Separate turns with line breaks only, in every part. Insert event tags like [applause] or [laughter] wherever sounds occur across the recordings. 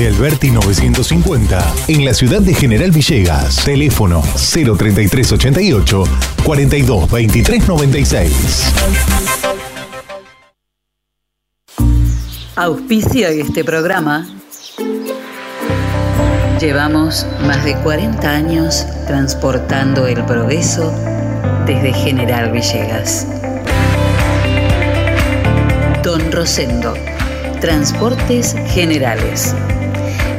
de Alberti 950, en la ciudad de General Villegas. Teléfono 03388 42 23 96.
Auspicia este programa. Llevamos más de 40 años transportando el progreso desde General Villegas. Don Rosendo, Transportes Generales.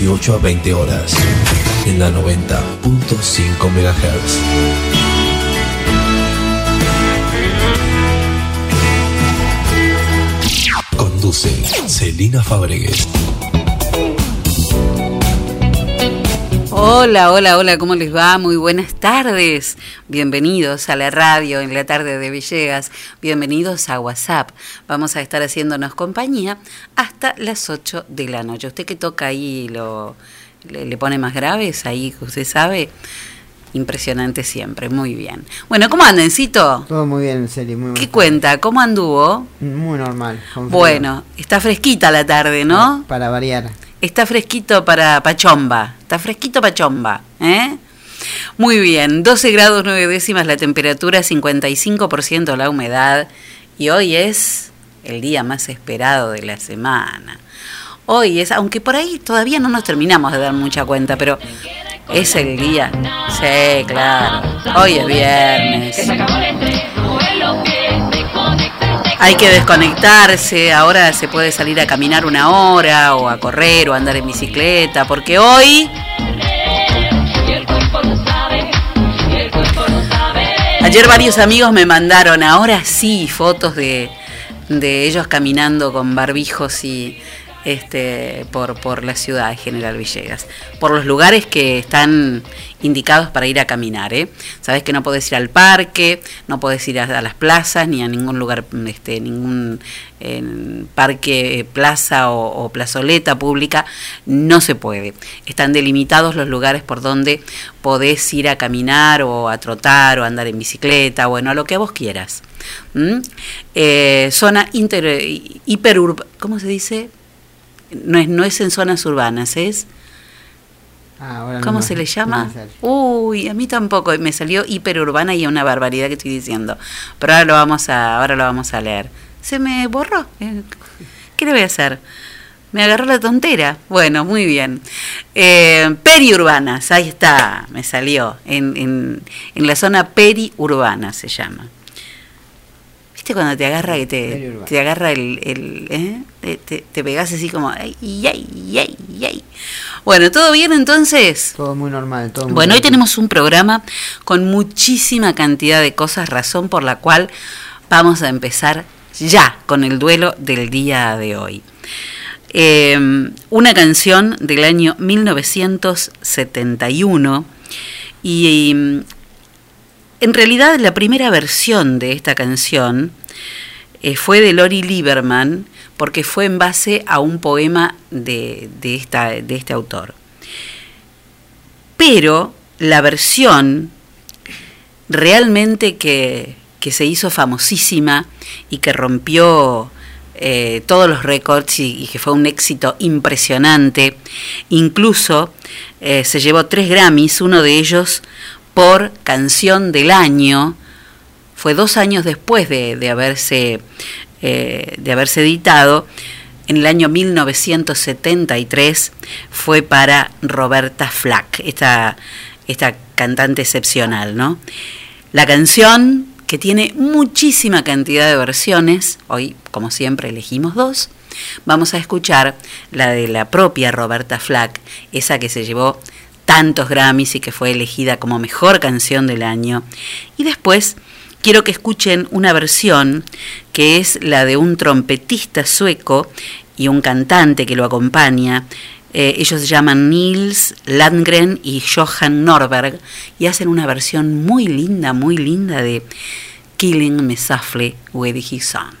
18 a 20 horas, en la 90.5 MHz. Conduce Celina Fabregues.
Hola, hola, hola, ¿cómo les va? Muy buenas tardes. Bienvenidos a la radio en la tarde de Villegas. Bienvenidos a WhatsApp. Vamos a estar haciéndonos compañía hasta las 8 de la noche. Usted que toca ahí lo le, le pone más graves ahí, usted sabe. Impresionante siempre, muy bien. Bueno, ¿cómo andan, Cito?
Todo muy bien, en serio, muy
¿Qué
bien.
cuenta? ¿Cómo anduvo?
Muy normal.
Bueno, está fresquita la tarde, ¿no?
Para variar.
Está fresquito para Pachomba. Está fresquito Pachomba. ¿eh? Muy bien. 12 grados 9 décimas la temperatura, 55% la humedad. Y hoy es el día más esperado de la semana. Hoy es, aunque por ahí todavía no nos terminamos de dar mucha cuenta, pero es el día. Sí, claro. Hoy es viernes. Hay que desconectarse, ahora se puede salir a caminar una hora o a correr o a andar en bicicleta, porque hoy... Ayer varios amigos me mandaron, ahora sí, fotos de, de ellos caminando con barbijos y este por, por la ciudad de General Villegas, por los lugares que están indicados para ir a caminar. ¿eh? Sabes que no podés ir al parque, no podés ir a, las plazas ni a ningún lugar, este, ningún parque, plaza o, plazoleta pública, no se puede. Están delimitados los lugares por donde podés ir a caminar o a trotar o a andar en bicicleta, bueno, a lo que vos quieras. Eh, zona inter, hiperurb, ¿cómo se dice? No es, no es en zonas urbanas, es...
Ah,
¿Cómo se le llama? Uy, a mí tampoco, me salió hiperurbana y una barbaridad que estoy diciendo. Pero ahora lo vamos a, ahora lo vamos a leer. Se me borró. Eh, ¿Qué le voy a hacer? Me agarró la tontera. Bueno, muy bien. Eh, periurbanas, ahí está, me salió. En, en, en la zona periurbana se llama. Viste ¿Viste cuando te agarra que te, te agarra el... el, ¿eh? te, te, pegás así como... Ay, ay, ay, ay. Bueno, ¿todo bien entonces?
Todo muy normal, todo muy
Bueno, hoy tenemos un programa con muchísima cantidad de cosas, razón por la cual vamos a empezar ya con el duelo del día de hoy. Eh, una canción del año 1971 y mm, en realidad la primera versión de esta canción eh, fue de Lori Lieberman porque fue en base a un poema de, de esta, de este autor. Pero la versión realmente que, que se hizo famosísima y que rompió eh, todos los récords y, que fue un éxito impresionante, incluso eh, se llevó tres Grammys, uno de ellos por canción del año, fue dos años después de, de haberse, eh, de haberse editado, en el año 1973 fue para Roberta Flack, esta, esta cantante excepcional, ¿no? La canción que tiene muchísima cantidad de versiones, hoy como siempre elegimos dos, vamos a escuchar la de la propia Roberta Flack, esa que se llevó tantos Grammys y que fue elegida como mejor canción del año, y después quiero que escuchen una versión que es la de un trompetista sueco y un cantante que lo acompaña. Eh, ellos se llaman Nils Landgren y Johan Norberg y hacen una versión muy linda, muy linda de Killing Me Softly with His Son.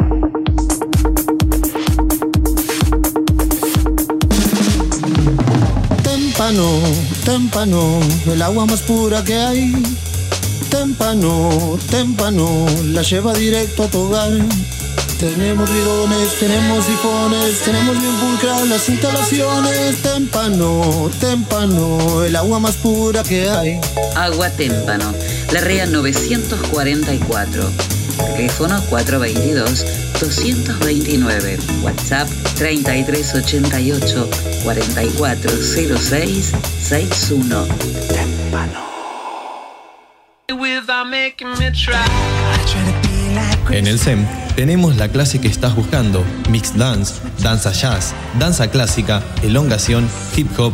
Témpano, témpano, el agua más pura que hay. Témpano, témpano, la lleva directo a tu hogar. Tenemos bidones, tenemos sifones, tenemos bien pulcras las instalaciones. Témpano, témpano, el agua más pura que hay.
Agua Témpano, La Rea 944. Teléfono 422-229. WhatsApp 3388 4406 61.
En el SEM tenemos la clase que estás buscando, Mixed Dance, Danza Jazz, Danza Clásica, Elongación, Hip Hop,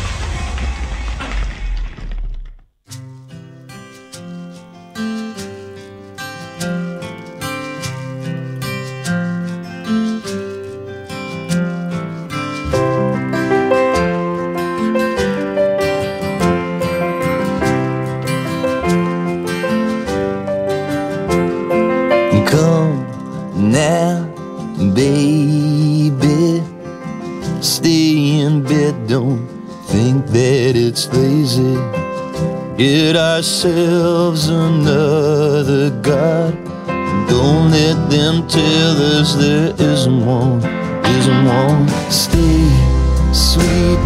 In bed, don't think that it's lazy. Get ourselves another God. Don't let them tell us there isn't one, isn't one. Stay sweet,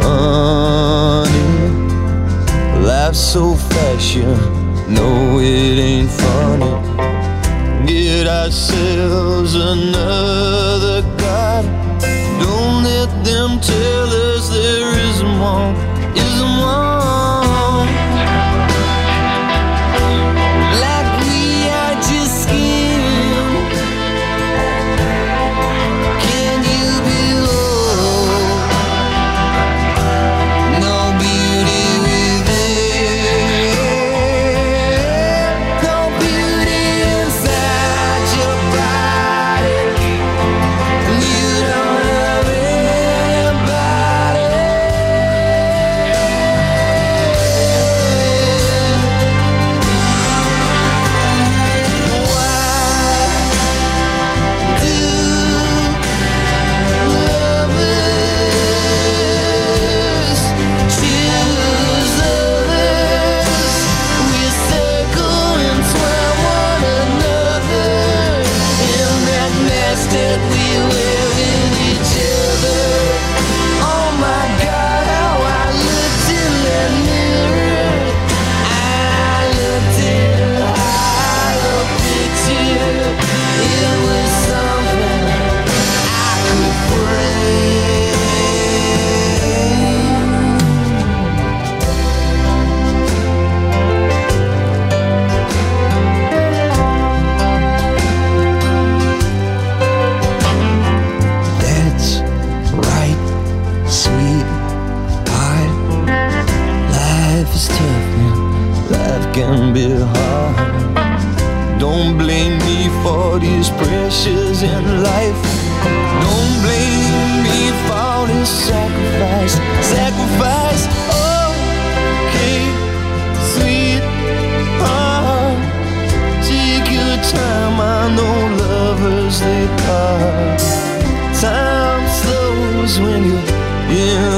honey. Life's so fast, you know it ain't funny get ourselves another God. Them tell us there isn't one, isn't one.
In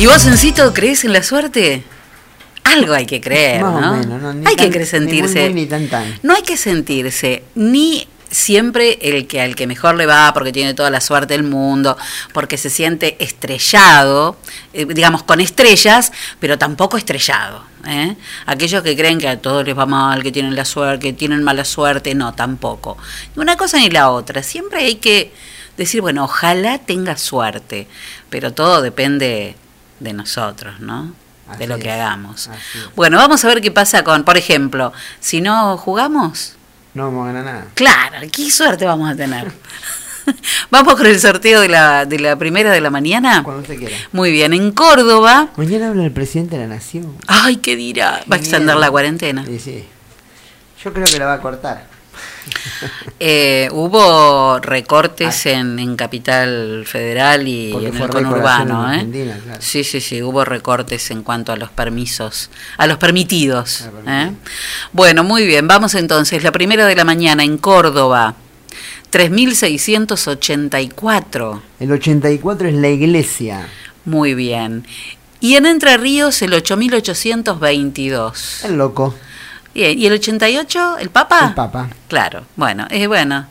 ¿Y vos, Encito, crees en la suerte? Algo hay que creer,
Más o
¿no?
menos, ¿no?
Hay
tan-
que
ni
sentirse.
muy, muy, ni tan, tan.
No hay que sentirse ni siempre el que al que mejor le va porque tiene toda la suerte del mundo, porque se siente estrellado, eh, digamos con estrellas, pero tampoco estrellado. ¿eh? Aquellos que creen que a todos les va mal, que tienen la suerte, que tienen mala suerte, no, tampoco. Ni una cosa ni la otra. Siempre hay que decir, bueno, ojalá tenga suerte, pero todo depende de nosotros, ¿no? De lo que hagamos. Bueno, vamos a ver qué pasa con, por ejemplo, si no jugamos,
No vamos a ganar nada.
claro, qué suerte vamos a tener. [laughs] vamos con el sorteo de la, de la primera de la mañana.
Cuando usted quiera.
Muy bien, en Córdoba.
Mañana habla el presidente de la nación.
Ay, ¿qué dirá? Va a extender la cuarentena.
Sí, sí. Yo creo que la va a cortar. [laughs]
Eh, hubo recortes en, en Capital Federal y en el conurbano. ¿eh?
Claro.
Sí, sí, sí, hubo recortes en cuanto a los permisos, a los permitidos. ¿eh? Bueno, muy bien, vamos entonces. La primera de la mañana en Córdoba, 3.684.
El 84 es la iglesia.
Muy bien. Y en Entre Ríos, el 8.822.
El loco.
Bien, ¿y el 88, el Papa?
El Papa.
Claro, bueno, es bueno.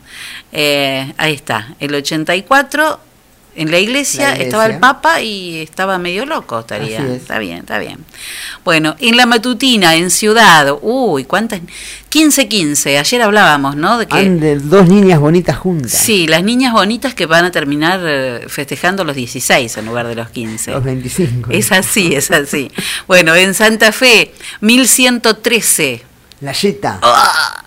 Eh, ahí está, el 84 en la iglesia,
La iglesia.
estaba el Papa y estaba medio loco, estaría.
Es.
Está bien, está bien. Bueno, en la matutina, en Ciudad, uy, ¿cuántas? 15-15, ayer hablábamos, ¿no? De que...
Han de dos niñas bonitas juntas.
Sí, las niñas bonitas que van a terminar eh, festejando los 16 en lugar de los 15.
Los 25.
Es así, es así. Bueno, en Santa Fe, 1113.
La Jetta.
Ah,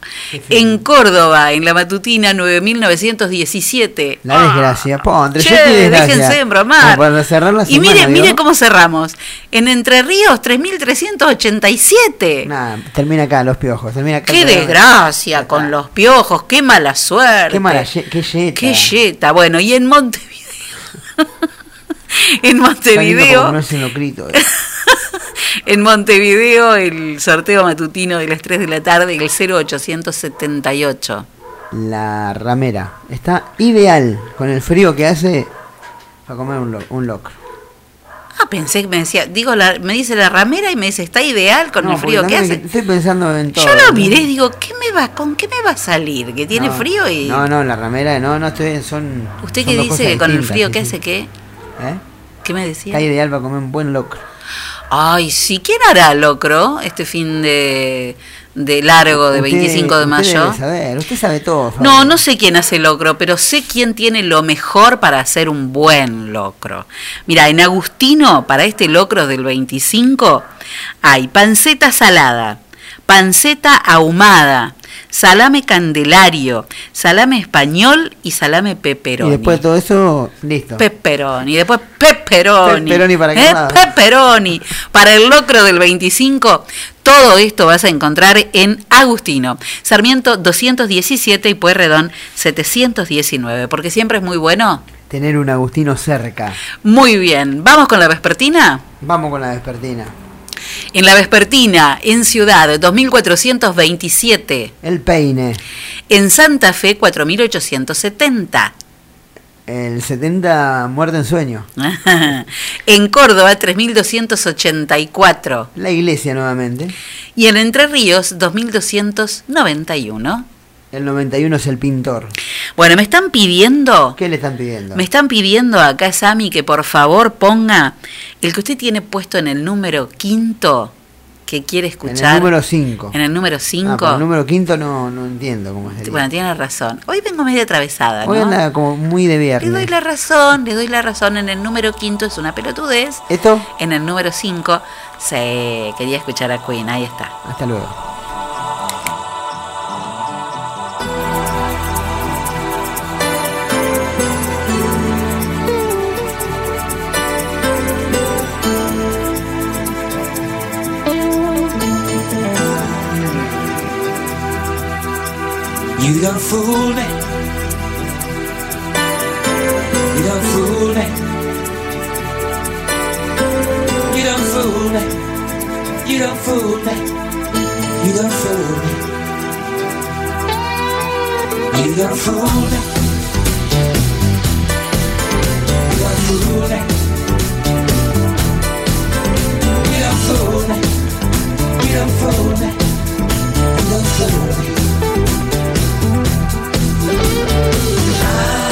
En Córdoba, en la matutina 9917.
La desgracia. Po, entre
Che,
desgracia.
déjense de bromar.
Como para cerrar la
y
semana,
mire, cómo cerramos. En Entre Ríos, 3387.
Nah, termina acá, los piojos. Termina acá.
Qué desgracia con los piojos, qué mala suerte.
Qué mala qué Jetta.
Qué yeta. Bueno, y en Montevideo. [laughs] [laughs] en Montevideo.
eh. [laughs]
En Montevideo el sorteo matutino de las 3 de la tarde, el 0878.
la ramera. Está ideal con el frío que hace para comer un, lo- un locro.
Ah, pensé que me decía, digo, la- me dice la ramera y me dice, está ideal con
No,
el frío que hace.
Estoy pensando en todo.
Yo lo miré y digo, ¿qué me va, ¿con qué me va a salir? Que tiene
No,
frío y.
No, no, la ramera, no, no estoy. Son.
¿Usted
son
qué dice que con el frío que hace qué?
¿Eh?
¿Qué me decía?
Está ideal para comer un buen locro.
Ay, sí, ¿quién hará locro este fin de, de largo de
Usted-
25 de mayo?
saber, usted sabe todo.
No, no sé quién hace locro, pero sé quién tiene lo mejor para hacer un buen locro. Mira, en Agustino, para este locro del 25, hay panceta salada, panceta ahumada, salame candelario, salame español y salame
Y
pepperoni.
después de todo eso, listo.
Pepperoni, después pepperoni.
Pepperoni para qué
¿Eh?
lado.
Pepperoni. Para el locro del 25, todo esto vas a encontrar en Agustino. Sarmiento 217 y Pueyrredón 719, porque siempre es muy bueno.
Tener un Agustino cerca.
Muy bien, ¿vamos con la vespertina?
Vamos con la despertina.
En la vespertina, en Ciudad 2427,
El peine.
en Santa Fe 4870.
El 70 muerte en sueño. [laughs]
en Córdoba 3284
La iglesia nuevamente.
y en Entre Ríos 2291.
El 91 es el pintor.
Bueno, me están pidiendo,
¿Qué le están pidiendo?
me están pidiendo acá Sami que por favor ponga el que usted tiene puesto en el número quinto que quiere
En
escuchar.
el número 5.
En el número
Ah,
5.
pero el número quinto no, no entiendo cómo sería.
bueno, tiene razón. Hoy vengo medio atravesada,
Hoy
¿no?
anda como muy de
Le doy
viernes.
la razón, le doy la razón. En el número quinto es una pelotudez.
¿Esto?
En el número 5 se quería escuchar a Queen, ahí está.
Hasta luego.
You don't fool me. You don't fool me. You don't fool me. You don't fool me. You don't fool me. You done fool me. You done fool me. You done fool me. You done fool me.
I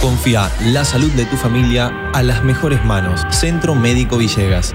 Confía la salud de tu familia a las mejores manos. Centro Médico Villegas.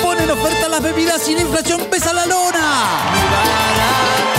Ponen oferta las bebidas la inflación pesa la lona.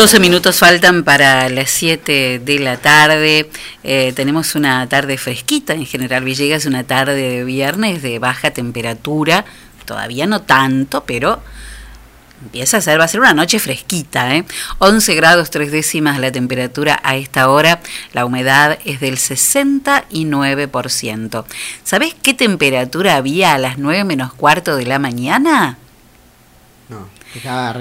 12 minutos faltan para las 7 de la tarde. Eh, tenemos una tarde fresquita en General Villegas, una tarde de viernes de baja temperatura. Todavía no tanto, pero empieza a ser, va a ser una noche fresquita. ¿eh? 11 grados 3 décimas la temperatura a esta hora. La humedad es del 69%. ¿Sabés qué temperatura había a las 9 menos cuarto de la mañana?
No, estaba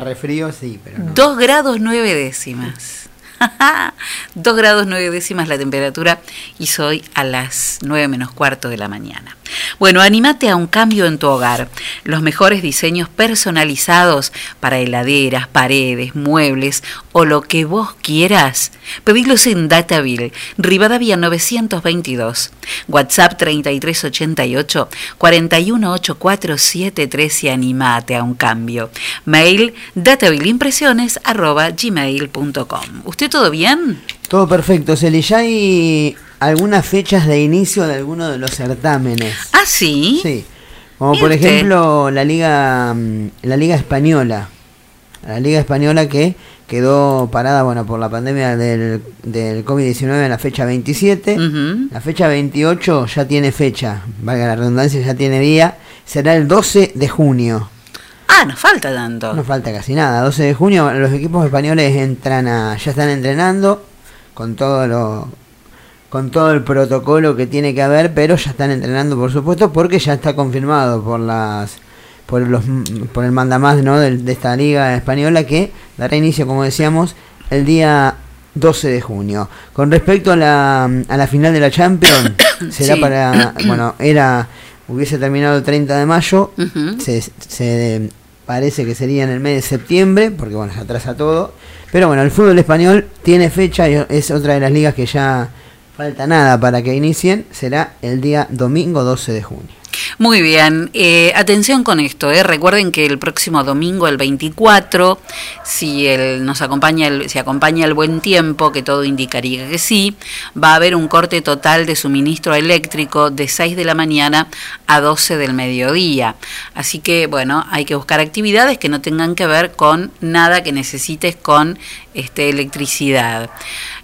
refrío, sí, pero no.
2 grados 9 décimas. [laughs] 2 grados 9 décimas la temperatura y soy a las 9 menos cuarto de la mañana. Bueno, animate a un cambio en tu hogar. Los mejores diseños personalizados para heladeras, paredes, muebles o lo que vos quieras. Pedilos en Dataville, Rivadavia 922, WhatsApp 3388 418473 y animate a un cambio. Mail datavilleimpresiones arroba gmail.com. ¿Usted todo bien?
Todo perfecto, Celi. Ya hay algunas fechas de inicio de algunos de los certámenes.
¿Ah, sí?
Sí. Como por ejemplo la Liga mm, la Liga Española. La Liga Española que quedó parada bueno por la pandemia del, del COVID-19 en la fecha 27. La fecha 28 ya tiene fecha, valga la redundancia, ya tiene día. Será el 12 de junio.
Ah, nos falta tanto.
No falta casi nada. 12 de junio los equipos españoles entran a, ya están entrenando con todo lo con todo el protocolo que tiene que haber, pero ya están entrenando por supuesto porque ya está confirmado por las por los por el mandamás ¿no? del- de, esta liga española que dará inicio como decíamos el día 12 de junio. Con respecto a la, a la final de la Champions, [coughs] será
Sí.
para bueno, era hubiese terminado el 30 de mayo, se, se parece que sería en el mes de septiembre, porque bueno, se atrasa todo. Pero bueno, el fútbol español tiene fecha y es otra de las ligas que ya falta nada para que inicien. Será el día domingo 12 de junio.
Muy bien, eh, atención con esto, eh. recuerden que el próximo domingo, el 24, si el, nos acompaña el, si acompaña el buen tiempo, que todo indicaría que sí, va a haber un corte total de suministro eléctrico de 6 de la mañana a 12 del mediodía. Así que, bueno, hay que buscar actividades que no tengan que ver con nada que necesites con este, electricidad.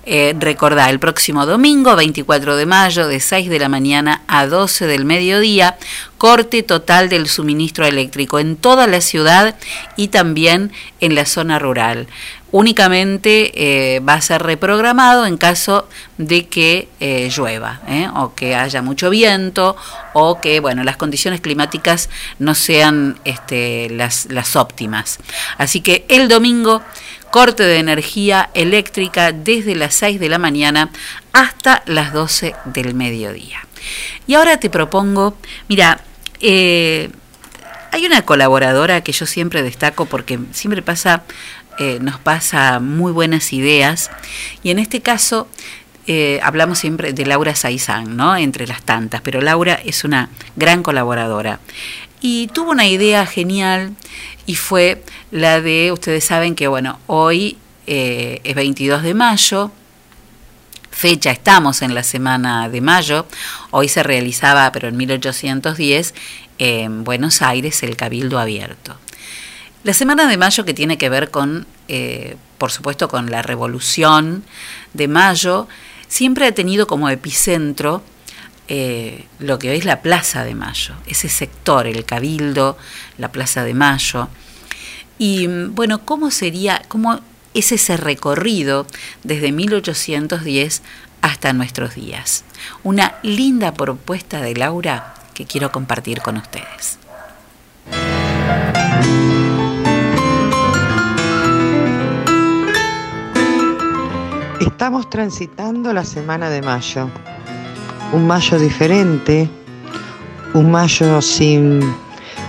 Eh, recordá, el próximo domingo, 24 de mayo, de 6 de la mañana a 12 del mediodía, corte total del suministro eléctrico en toda la ciudad y también en la zona rural. Únicamente eh, va a ser reprogramado en caso de que eh, llueva ¿eh? o que haya mucho viento o que bueno las condiciones climáticas no sean este, las, las óptimas. Así que el domingo corte de energía eléctrica desde las 6 de la mañana hasta las 12 del mediodía. Y ahora te propongo, mira, eh, hay una colaboradora que yo siempre destaco porque siempre pasa, eh, nos pasa muy buenas ideas y en este caso eh, hablamos siempre de Laura Saizán, ¿no? Entre las tantas, pero Laura es una gran colaboradora y tuvo una idea genial y fue la de, ustedes saben que bueno, hoy eh, es 22 de mayo, fecha, estamos en la semana de mayo, hoy se realizaba, pero en 1810, en Buenos Aires, el Cabildo Abierto. La semana de mayo que tiene que ver con, eh, por supuesto, con la revolución de mayo, siempre ha tenido como epicentro eh, lo que hoy es la Plaza de Mayo, ese sector, el Cabildo, la Plaza de Mayo. Y mm, bueno, ¿cómo sería, cómo es ese recorrido desde 1810 hasta nuestros días? Una linda propuesta de Laura que quiero compartir con ustedes.
Estamos transitando la semana de mayo. Un mayo diferente, un mayo sin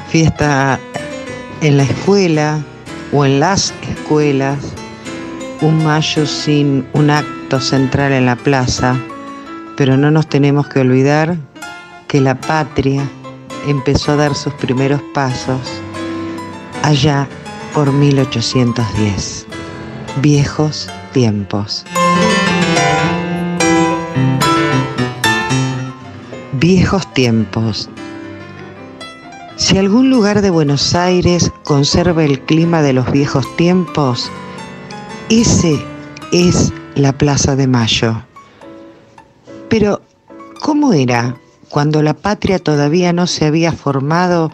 fiesta en la escuela o en las escuelas, un mayo sin un acto central en la plaza, pero no nos tenemos que olvidar que la patria empezó a dar sus primeros pasos allá por 1810. Viejos tiempos. Viejos tiempos. Si algún lugar de Buenos Aires conserva el clima de los viejos tiempos, Ese es la Plaza de Mayo. Pero, ¿cómo era cuando la patria todavía no se había formado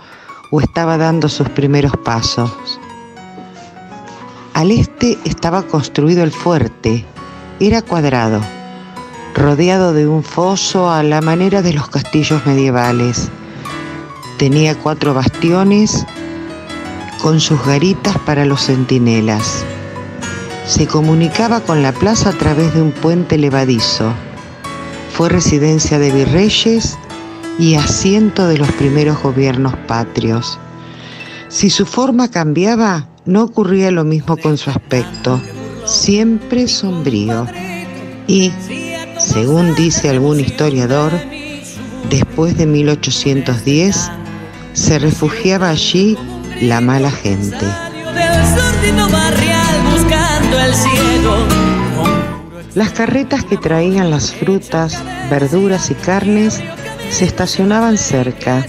o estaba dando sus primeros pasos? Al este estaba construido el fuerte, era cuadrado, rodeado de un foso a la manera de los castillos medievales. Tenía cuatro bastiones con sus garitas para los centinelas. Se comunicaba con la plaza a través de un puente levadizo. Fue residencia de virreyes y asiento de los primeros gobiernos patrios. Si su forma cambiaba, no ocurría lo mismo con su aspecto, siempre sombrío. Y, según dice algún historiador, después de 1810 se refugiaba allí la mala gente. Las carretas que traían las frutas, verduras y carnes se estacionaban cerca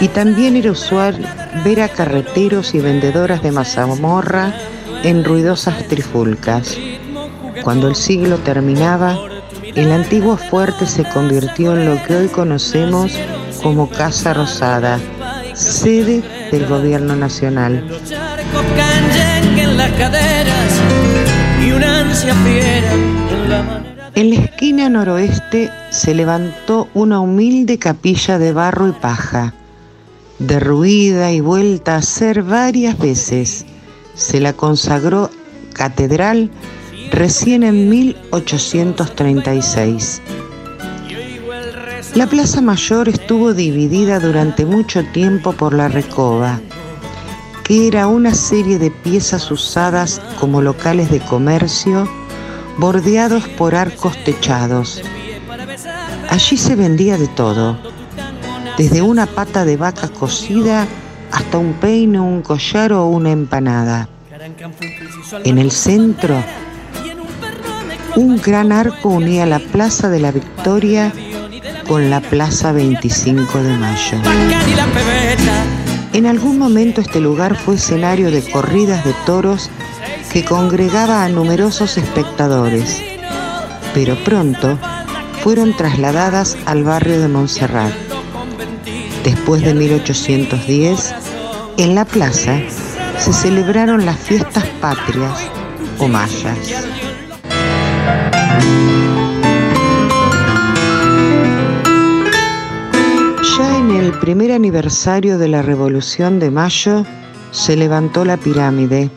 y también era usual ver a carreteros y vendedoras de mazamorra en ruidosas trifulcas. Cuando el siglo terminaba, el antiguo fuerte se convirtió en lo que hoy conocemos como Casa Rosada, sede del gobierno nacional.
En la
esquina noroeste se levantó una humilde capilla de barro y paja, derruida y vuelta a ser varias veces. Se la consagró catedral recién en 1836. La Plaza Mayor estuvo dividida durante mucho tiempo por la Recoba, que era una serie de piezas usadas como locales de comercio, bordeados por arcos techados. Allí se vendía de todo, desde una pata de vaca cocida hasta un peine, un collar o una empanada. En el centro, un gran arco unía la Plaza de la Victoria con la Plaza 25 de Mayo. En algún momento este lugar fue escenario de corridas de toros que congregaba a numerosos espectadores, pero pronto fueron trasladadas al barrio de Montserrat. Después de 1810, en la plaza se celebraron las fiestas patrias o mayas. Ya en el primer aniversario de la Revolución de Mayo se levantó la pirámide,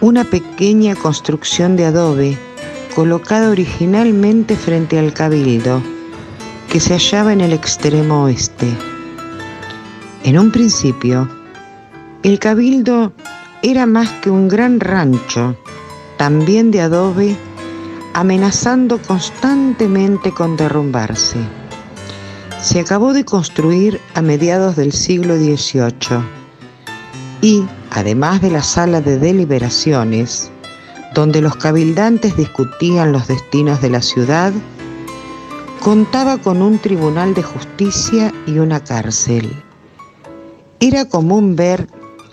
una pequeña construcción de adobe colocada originalmente frente al cabildo, que se hallaba en el extremo oeste. En un principio, el cabildo era más que un gran rancho, también de adobe, amenazando constantemente con derrumbarse. Se acabó de construir a mediados del siglo XVIII y, además de la sala de deliberaciones, donde los cabildantes discutían los destinos de la ciudad, contaba con un tribunal de justicia y una cárcel. Era común ver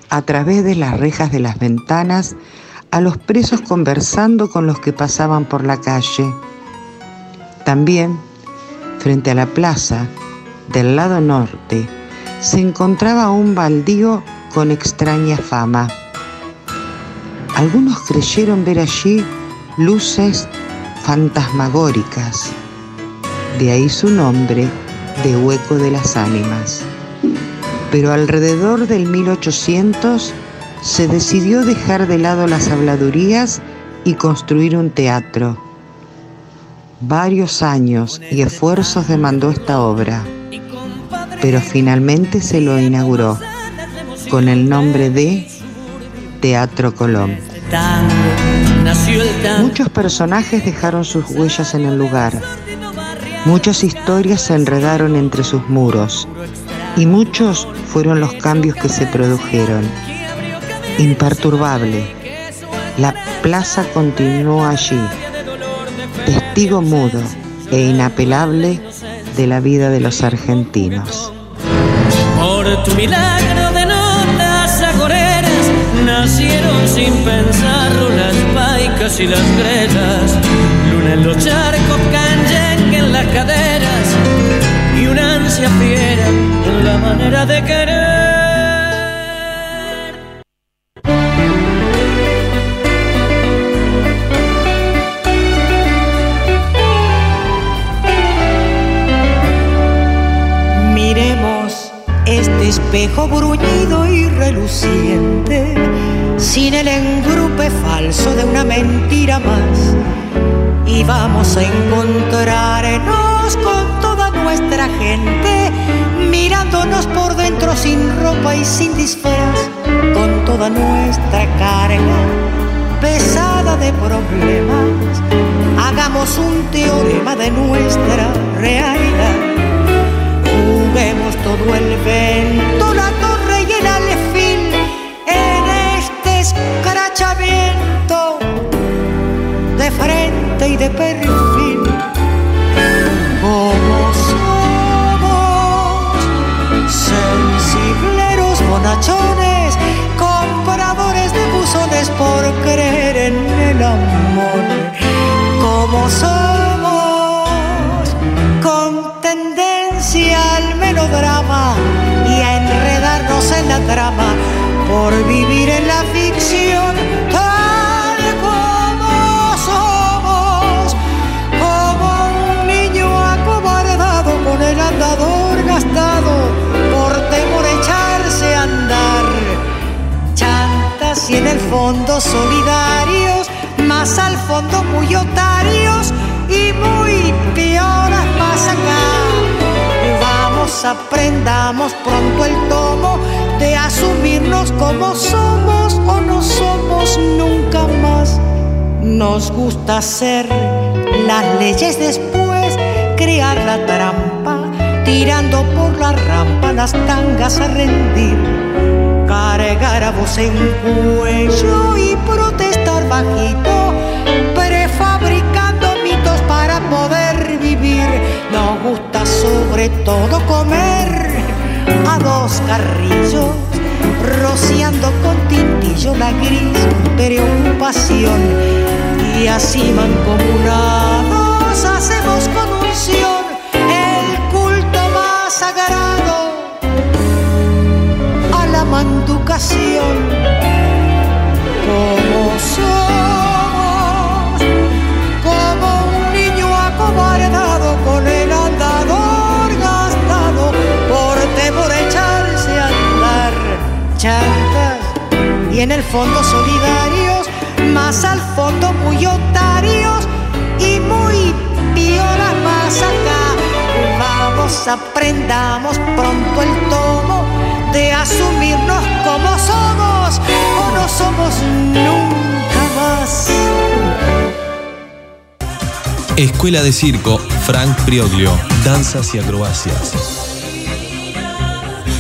a través de las rejas de las ventanas a los presos conversando con los que pasaban por la calle. También, frente a la plaza, del lado norte, se encontraba un baldío con extraña fama. Algunos creyeron ver allí luces fantasmagóricas, de ahí su nombre de Hueco de las Ánimas. Pero alrededor del 1800 se decidió dejar de lado las habladurías y construir un teatro. Varios años y esfuerzos demandó esta obra, pero finalmente se lo inauguró con el nombre de Teatro Colón. Muchos personajes dejaron sus huellas en el lugar. Muchas historias se enredaron entre sus muros y muchos fueron los cambios que se produjeron. Imperturbable, la plaza continuó allí, testigo mudo e inapelable de la vida de los argentinos.
Por tu milagro de notas agoreras nacieron sin pensarlo las
rocas y las grellas, luna en los charcos, canyenque en las caderas y una ansia fiera en la manera de querer.
Espejo bruñido y reluciente, sin el engrupe falso de una mentira más. Y vamos a encontrarnos con toda nuestra gente, mirándonos por dentro sin ropa y sin disfraz, con toda nuestra carga pesada de problemas. Hagamos un teorema de nuestra realidad. Todo el vento, la torre y el alfil en este escrachamiento de frente y de perfil. Como somos sensibleros bonachones, compradores de buzones por creer en el amor. Como somos y a enredarnos en la trama por vivir en la ficción tal como somos, como un niño acobardado con el andador gastado por temor a echarse a andar. Chantas y en el fondo solidarios, más al fondo muy otarios y muy acá. Aprendamos pronto el tomo de asumirnos como somos o no somos nunca más. Nos gusta hacer las leyes después, crear la trampa, tirando por la rampa las tangas a rendir. Cargar a voz en cuello y protestar bajito, prefabricando mitos para poder vivir. Nos gusta sobre todo comer a dos carrillos, rociando con tintillo la gris preocupación. Y así mancomunados hacemos con unción el culto más sagrado a la manducación. Como somos, en el fondo solidarios, más al fondo muy otarios y muy piolas más acá. Vamos, aprendamos pronto el tomo de asumirnos como somos o no somos nunca más.
Escuela de Circo Frank Prioglio. Danzas y acrobacias.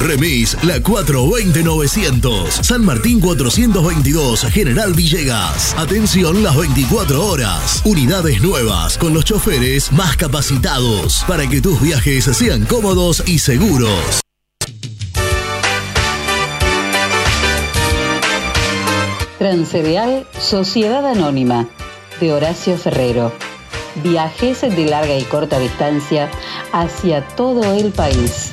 Remis, la 420-900. San Martín 422, General Villegas. Atención las 24 horas. Unidades nuevas con los choferes más capacitados para que tus viajes sean cómodos y seguros.
Transcereal Sociedad Anónima de Horacio Ferrero. Viajes de larga y corta distancia hacia todo el país.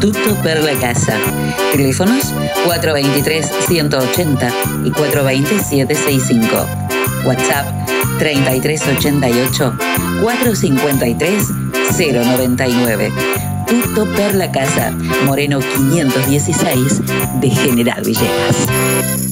Tuto per la casa. Teléfonos 423-180 y 420-765. WhatsApp 3388-453-099. Tuto per la casa. Moreno 516 de General Villegas.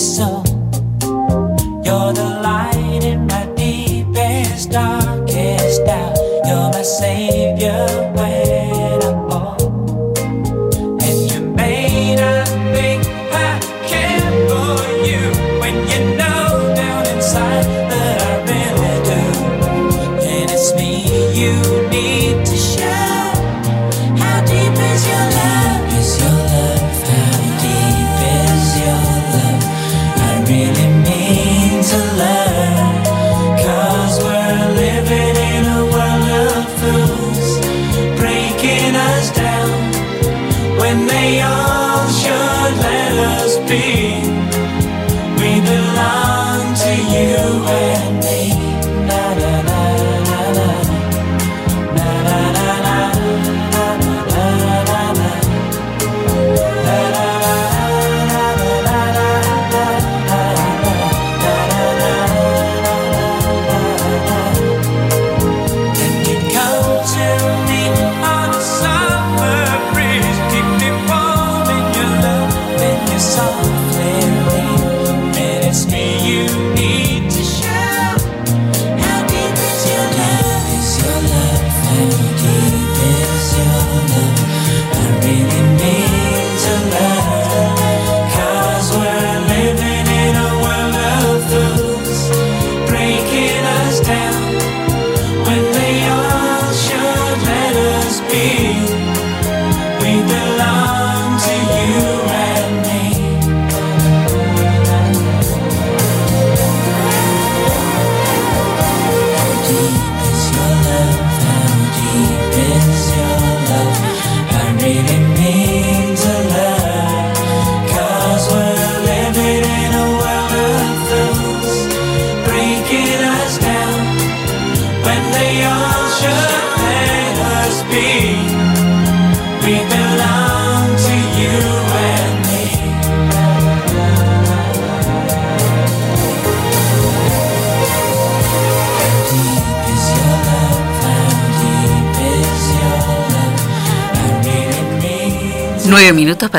Very soul. You're the light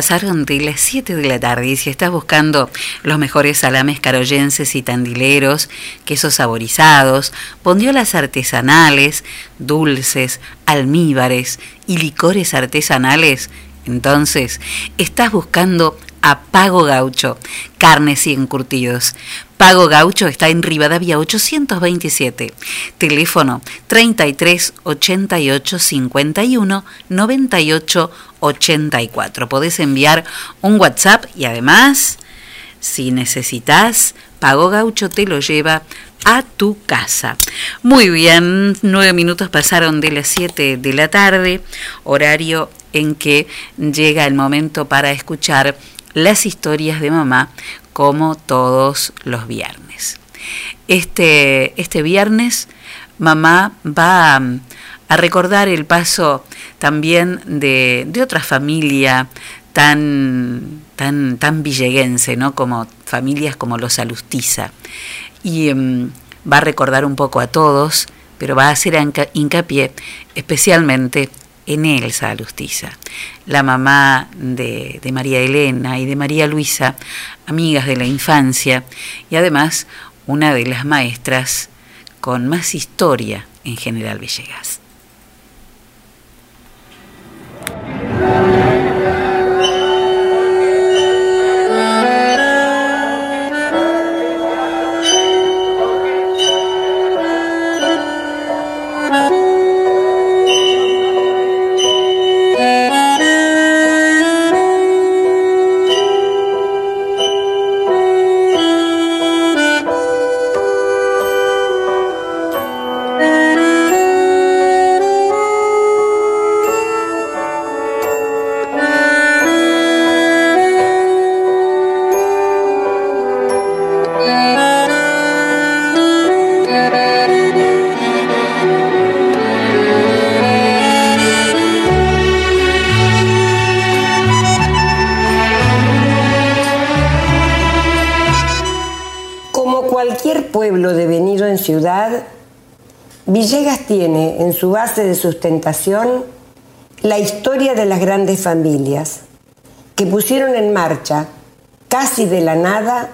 pasaron de las 7 de la tarde y si estás buscando los mejores salames caroyenses y tandileros, quesos saborizados, bondiolas artesanales, dulces, almíbares y licores artesanales, entonces estás buscando a Pago Gaucho, carnes y encurtidos. Pago Gaucho está en Rivadavia 827. Teléfono 33 88 51 98 84. Podés enviar un WhatsApp y además, si necesitas, Pago Gaucho te lo lleva a tu casa. Muy bien, nueve minutos pasaron de las 7 de la tarde, horario en que llega el momento para escuchar las historias de mamá como todos los viernes. Este, este viernes mamá va a, recordar el paso también de, de otra familia tan, tan, tan villeguense, ¿no? como familias como los Alustiza. Y em, va a recordar un poco a todos, pero va a hacer hinca- hincapié especialmente en Elsa Alustiza, la mamá de, de María Elena y de María Luisa, amigas de la infancia, y además una de las maestras con más historia en General Villegas.
Su base de sustentación la historia de las grandes familias que pusieron en marcha casi de la nada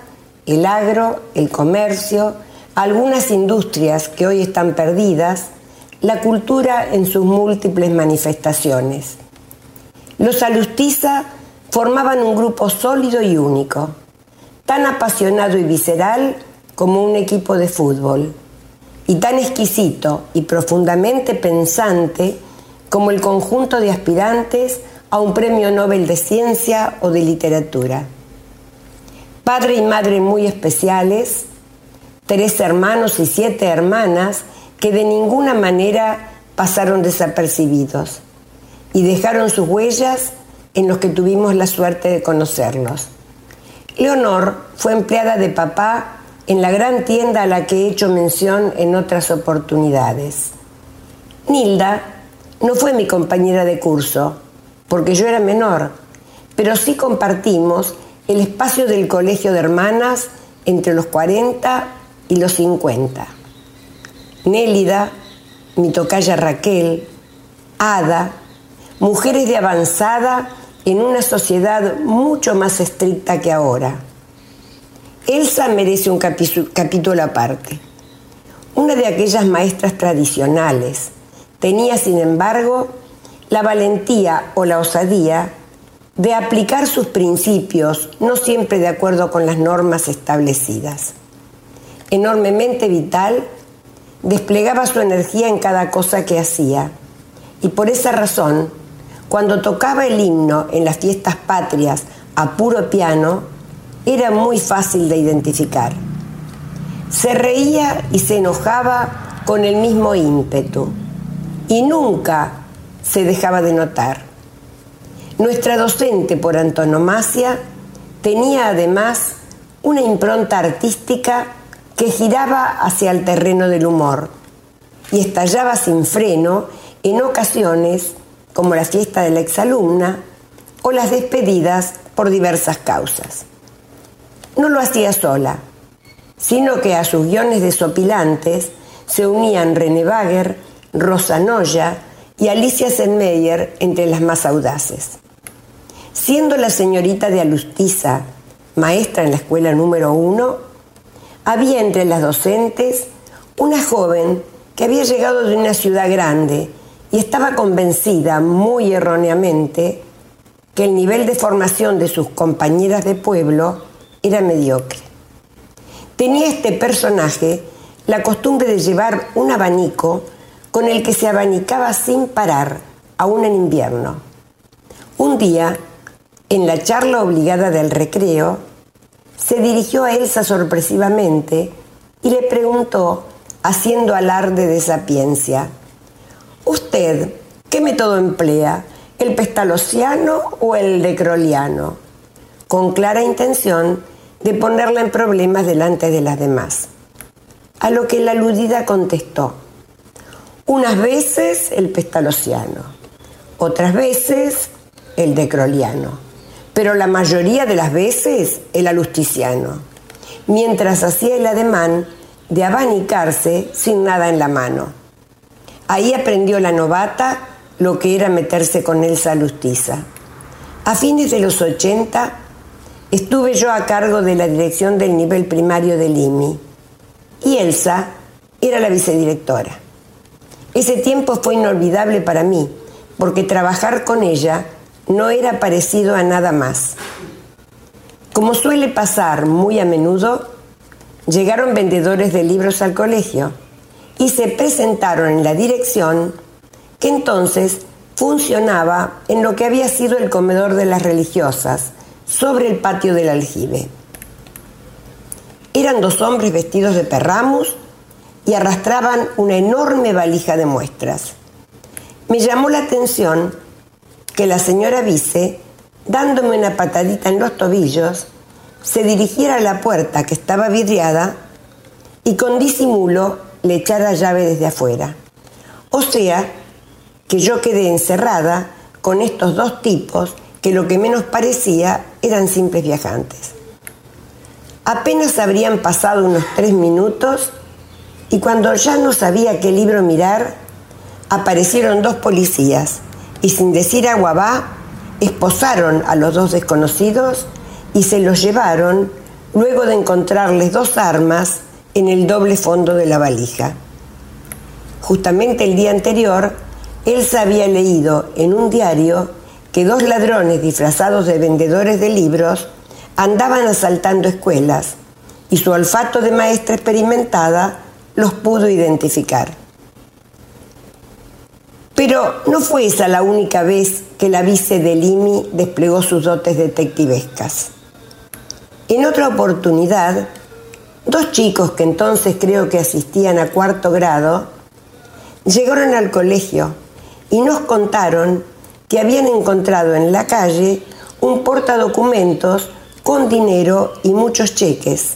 el agro, el comercio, algunas industrias que hoy están perdidas, la cultura en sus múltiples manifestaciones. Los Alustiza formaban un grupo sólido y único, tan apasionado y visceral como un equipo de fútbol, y tan exquisito y profundamente pensante como el conjunto de aspirantes a un premio Nobel de Ciencia o de Literatura. Padre y madre muy especiales, tres hermanos y siete hermanas que de ninguna manera pasaron desapercibidos y dejaron sus huellas en los que tuvimos la suerte de conocerlos. Leonor fue empleada de papá en la gran tienda a la que he hecho mención en otras oportunidades. Nilda no fue mi compañera de curso, porque yo era menor, pero sí compartimos el espacio del colegio de hermanas entre los 40 y los 50. Nélida, mi tocaya Raquel, Ada, mujeres de avanzada en una sociedad mucho más estricta que ahora. Elsa merece un capítulo aparte. Una de aquellas maestras tradicionales tenía, sin embargo, la valentía o la osadía de aplicar sus principios, no siempre de acuerdo con las normas establecidas. Enormemente vital, desplegaba su energía en cada cosa que hacía. Y por esa razón, cuando tocaba el himno en las fiestas patrias a puro piano, era muy fácil de identificar. Se reía y se enojaba con el mismo ímpetu y nunca se dejaba de notar. Nuestra docente por antonomasia tenía además una impronta artística que giraba hacia el terreno del humor y estallaba sin freno en ocasiones como la fiesta de la exalumna o las despedidas por diversas causas. No lo hacía sola, sino que a sus guiones desopilantes se unían René Wager, Rosa Noya y Alicia Senmeyer entre las más audaces. Siendo la señorita de Alustiza maestra en la escuela número uno, había entre las docentes una joven que había llegado de una ciudad grande y estaba convencida, muy erróneamente, que el nivel de formación de sus compañeras de pueblo era mediocre. Tenía este personaje la costumbre de llevar un abanico con el que se abanicaba sin parar, aún en invierno. Un día, en la charla obligada del recreo, se dirigió a Elsa sorpresivamente y le preguntó, haciendo alarde de sapiencia, ¿Usted qué método emplea? ¿El pestalociano o el decroliano? Con clara intención de ponerla en problemas delante de las demás. A lo que la aludida contestó, unas veces el pestalociano, otras veces el decroliano, pero la mayoría de las veces el alusticiano, mientras hacía el ademán de abanicarse sin nada en la mano. Ahí aprendió la novata lo que era meterse con Elsa Lustiza. A fines de los 80 estuve yo a cargo de la dirección del nivel primario del IMI y Elsa era la vicedirectora. Ese tiempo fue inolvidable para mí porque trabajar con ella no era parecido a nada más. Como suele pasar muy a menudo, llegaron vendedores de libros al colegio y se presentaron en la dirección que entonces funcionaba en lo que había sido el comedor de las religiosas, sobre el patio del aljibe. Eran dos hombres vestidos de perramus y arrastraban una enorme valija de muestras. Me llamó la atención que la señora vice, dándome una patadita en los tobillos, se dirigiera a la puerta que estaba vidriada y con disimulo le echara llave desde afuera. O sea, que yo quedé encerrada con estos dos tipos que lo que menos parecía eran simples viajantes. Apenas habrían pasado unos tres minutos y cuando ya no sabía qué libro mirar, aparecieron dos policías y sin decir agua va, esposaron a los dos desconocidos y se los llevaron luego de encontrarles dos armas en el doble fondo de la valija. Justamente el día anterior, Elsa había leído en un diario que dos ladrones disfrazados de vendedores de libros andaban asaltando escuelas y su olfato de maestra experimentada los pudo identificar. Pero no fue esa la única vez que la vice de Limi desplegó sus dotes detectivescas. En otra oportunidad, dos chicos que entonces creo que asistían a cuarto grado llegaron al colegio y nos contaron que habían encontrado en la calle un portadocumentos con dinero y muchos cheques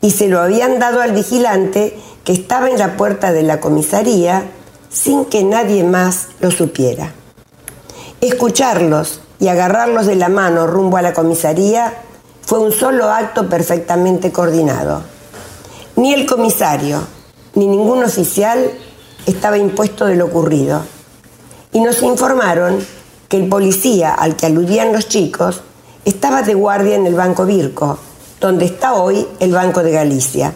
y se lo habían dado al vigilante que estaba en la puerta de la comisaría sin que nadie más lo supiera. Escucharlos y agarrarlos de la mano rumbo a la comisaría fue un solo acto perfectamente coordinado. Ni el comisario ni ningún oficial estaba impuesto de lo ocurrido. Y nos informaron que el policía al que aludían los chicos estaba de guardia en el Banco Virco, donde está hoy el Banco de Galicia.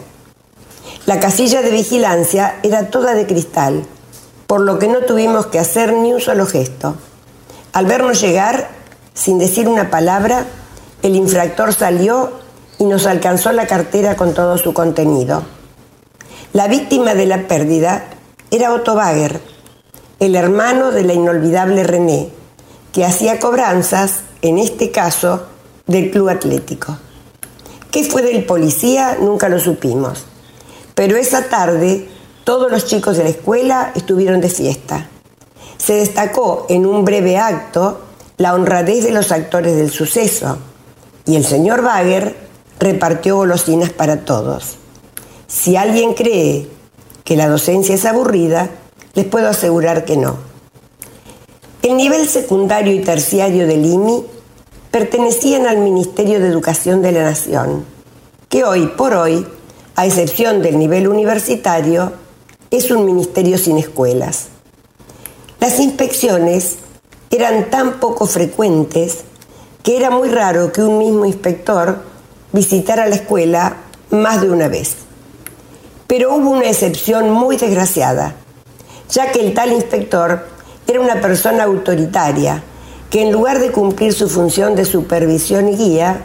La casilla de vigilancia era toda de cristal, por lo que no tuvimos que hacer ni un solo gesto. Al vernos llegar, sin decir una palabra, el infractor salió y nos alcanzó la cartera con todo su contenido. La víctima de la pérdida era Otto Wager, el hermano de la inolvidable René, que hacía cobranzas, en este caso, del club atlético. ¿Qué fue del policía? Nunca lo supimos. Pero esa tarde todos los chicos de la escuela estuvieron de fiesta. Se destacó en un breve acto la honradez de los actores del suceso y el señor Wager repartió golosinas para todos. Si alguien cree que la docencia es aburrida, les puedo asegurar que no. El nivel secundario y terciario del IMI pertenecían al Ministerio de Educación de la Nación, que hoy por hoy, a excepción del nivel universitario, es un ministerio sin escuelas. Las inspecciones eran tan poco frecuentes que era muy raro que un mismo inspector visitara la escuela más de una vez. Pero hubo una excepción muy desgraciada, ya que el tal inspector era una persona autoritaria que en lugar de cumplir su función de supervisión y guía,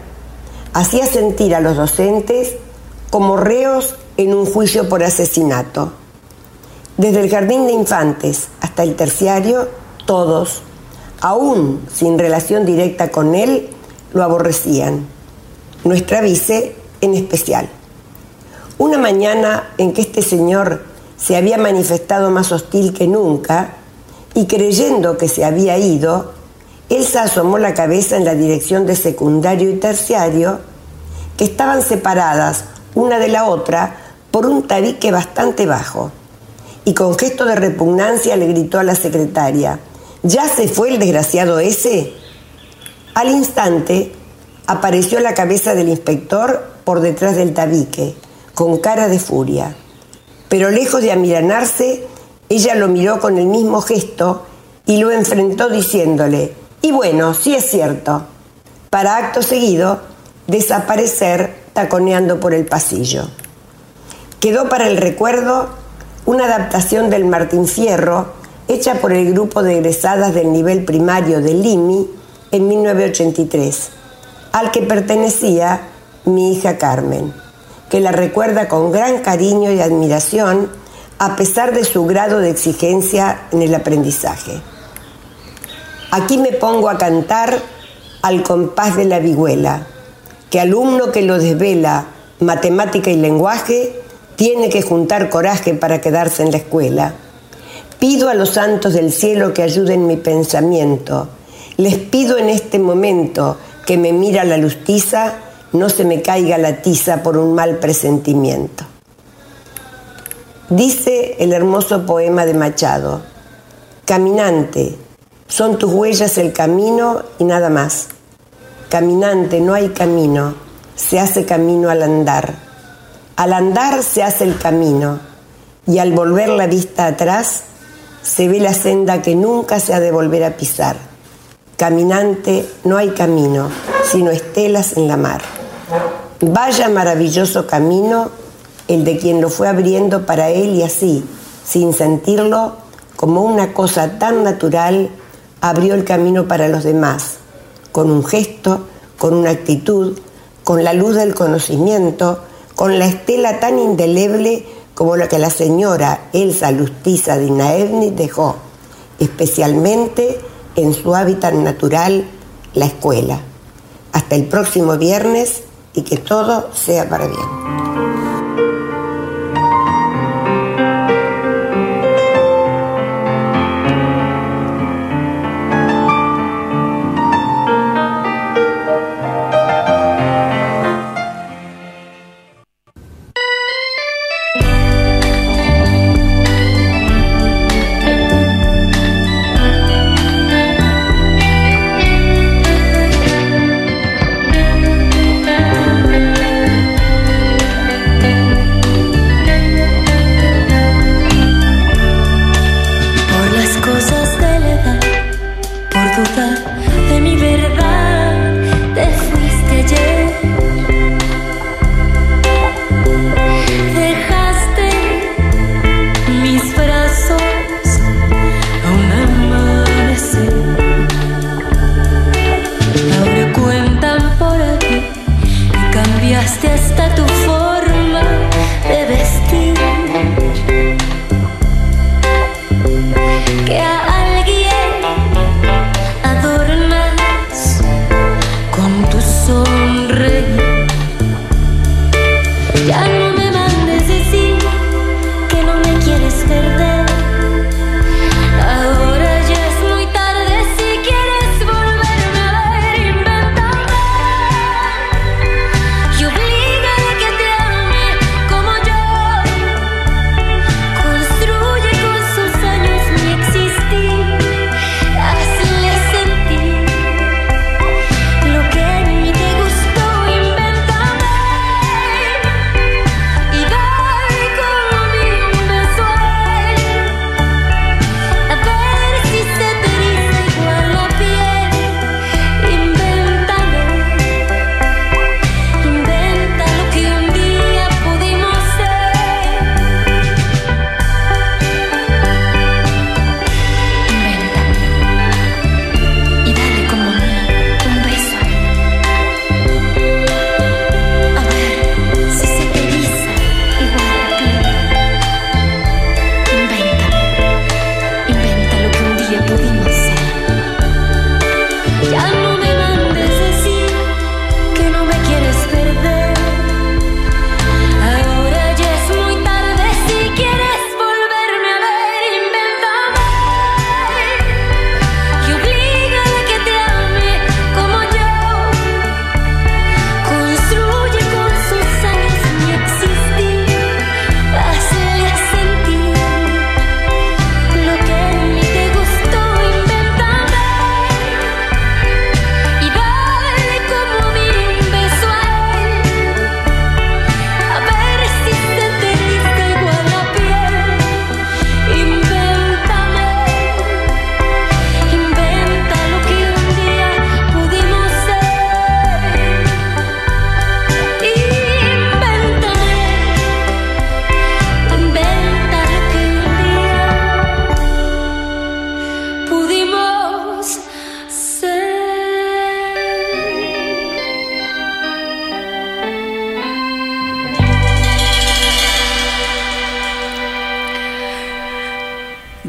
hacía sentir a los docentes como reos en un juicio por asesinato. Desde el jardín de infantes hasta el terciario, todos, aún sin relación directa con él, lo aborrecían. Nuestra vice en especial. Una mañana en que este señor se había manifestado más hostil que nunca y creyendo que se había ido, Elsa asomó la cabeza en la dirección de secundario y terciario, que estaban separadas una de la otra por un tabique bastante bajo. Y con gesto de repugnancia le gritó a la secretaria, ¿Ya se fue el desgraciado ese? Al instante apareció la cabeza del inspector por detrás del tabique, con cara de furia. Pero lejos de amiranarse, ella lo miró con el mismo gesto y lo enfrentó diciéndole, y bueno, sí es cierto, para acto seguido desaparecer taconeando por el pasillo. Quedó para el recuerdo una adaptación del Martín Fierro hecha por el grupo de egresadas del nivel primario del LIMI en 1983, al que pertenecía mi hija Carmen, que la recuerda con gran cariño y admiración a pesar de su grado de exigencia en el aprendizaje. Aquí me pongo a cantar al compás de la vihuela, que alumno que lo desvela matemática y lenguaje tiene que juntar coraje para quedarse en la escuela Pido a los santos del cielo que ayuden mi pensamiento. Les pido en este momento que me mira la lustiza, no se me caiga la tiza por un mal presentimiento. Dice el hermoso poema de Machado, Caminante, son tus huellas el camino y nada más. Caminante, no hay camino, se hace camino al andar. Al andar se hace el camino y al volver la vista atrás se ve la senda que nunca se ha de volver a pisar. Caminante no hay camino, sino estelas en la mar. Vaya maravilloso camino el de quien lo fue abriendo para él y así, sin sentirlo, como una cosa tan natural, abrió el camino para los demás, con un gesto, con una actitud, con la luz del conocimiento, con la estela tan indeleble como la que la señora Elsa Lustiza de dejó, especialmente en su hábitat natural, la escuela. Hasta el próximo viernes y que todo sea para bien.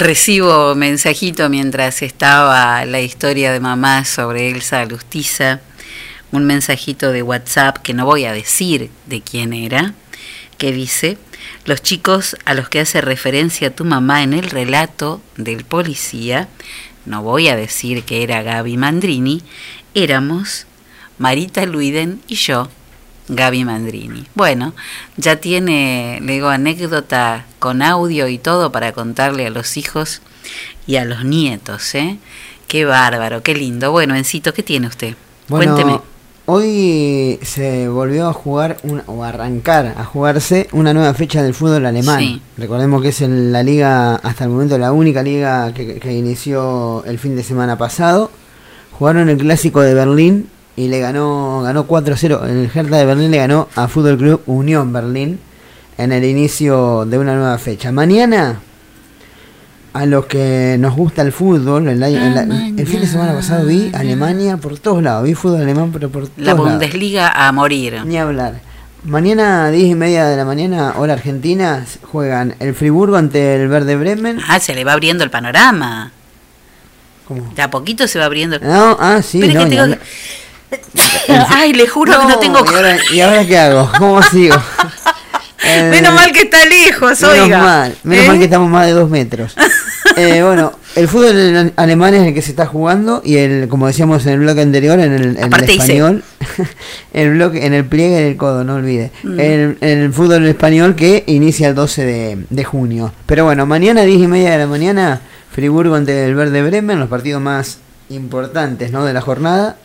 Recibo mensajito mientras estaba la historia de mamá sobre Elsa Lustiza, un mensajito de WhatsApp que no voy a decir de quién era, que dice, los chicos a los que hace referencia tu mamá en el relato del policía, no voy a decir que era Gaby Mandrini, éramos Marita Luiden y yo, Gaby Mandrini. Bueno, ya tiene, le digo, anécdota con audio y todo para contarle a los hijos y a los nietos, ¿eh? Qué bárbaro, qué lindo. Bueno, Encito, ¿qué tiene usted?
Bueno,
Cuénteme.
Hoy se volvió a jugar una- o arrancar a jugarse una nueva fecha del fútbol alemán.
Sí.
Recordemos que es en la liga, hasta el momento la única liga que, que inició el fin de semana pasado. Jugaron el clásico de Berlín y le ganó ganó 4-0. El Hertha de Berlín le ganó a Fútbol Club Unión Berlín en el inicio de una nueva fecha. Mañana a los que nos gusta el fútbol, el, el- el fin de semana pasado vi Alemania por todos lados, vi fútbol alemán pero por todos
La
lados.
Bundesliga a morir.
Ni hablar. Mañana, 10 y media de la mañana, hora argentina, juegan el Friburgo ante el Verde Bremen.
Ah, se le va abriendo el panorama.
¿Cómo?
De a poquito se va abriendo.
No, ah, sí,
Pero es
no,
que tengo. [laughs] Ay, le juro que no tengo.
¿y ahora, ¿Y ahora qué hago? ¿Cómo sigo? Eh, [laughs]
Menos mal que está lejos,
Menos
oiga.
mal, menos
¿Eh?
mal que estamos más de dos metros. [laughs] Eh, bueno, el fútbol alemán es el que se está jugando y el, como decíamos en el bloque anterior, en el, en el español, el bloque, en el pliegue del codo, no olvide.
Mm.
El, el fútbol español que inicia el 12 de, de junio. Pero bueno, mañana 10 y media de la mañana, Friburgo ante el Verde Bremen, los partidos más importantes ¿no? de la jornada.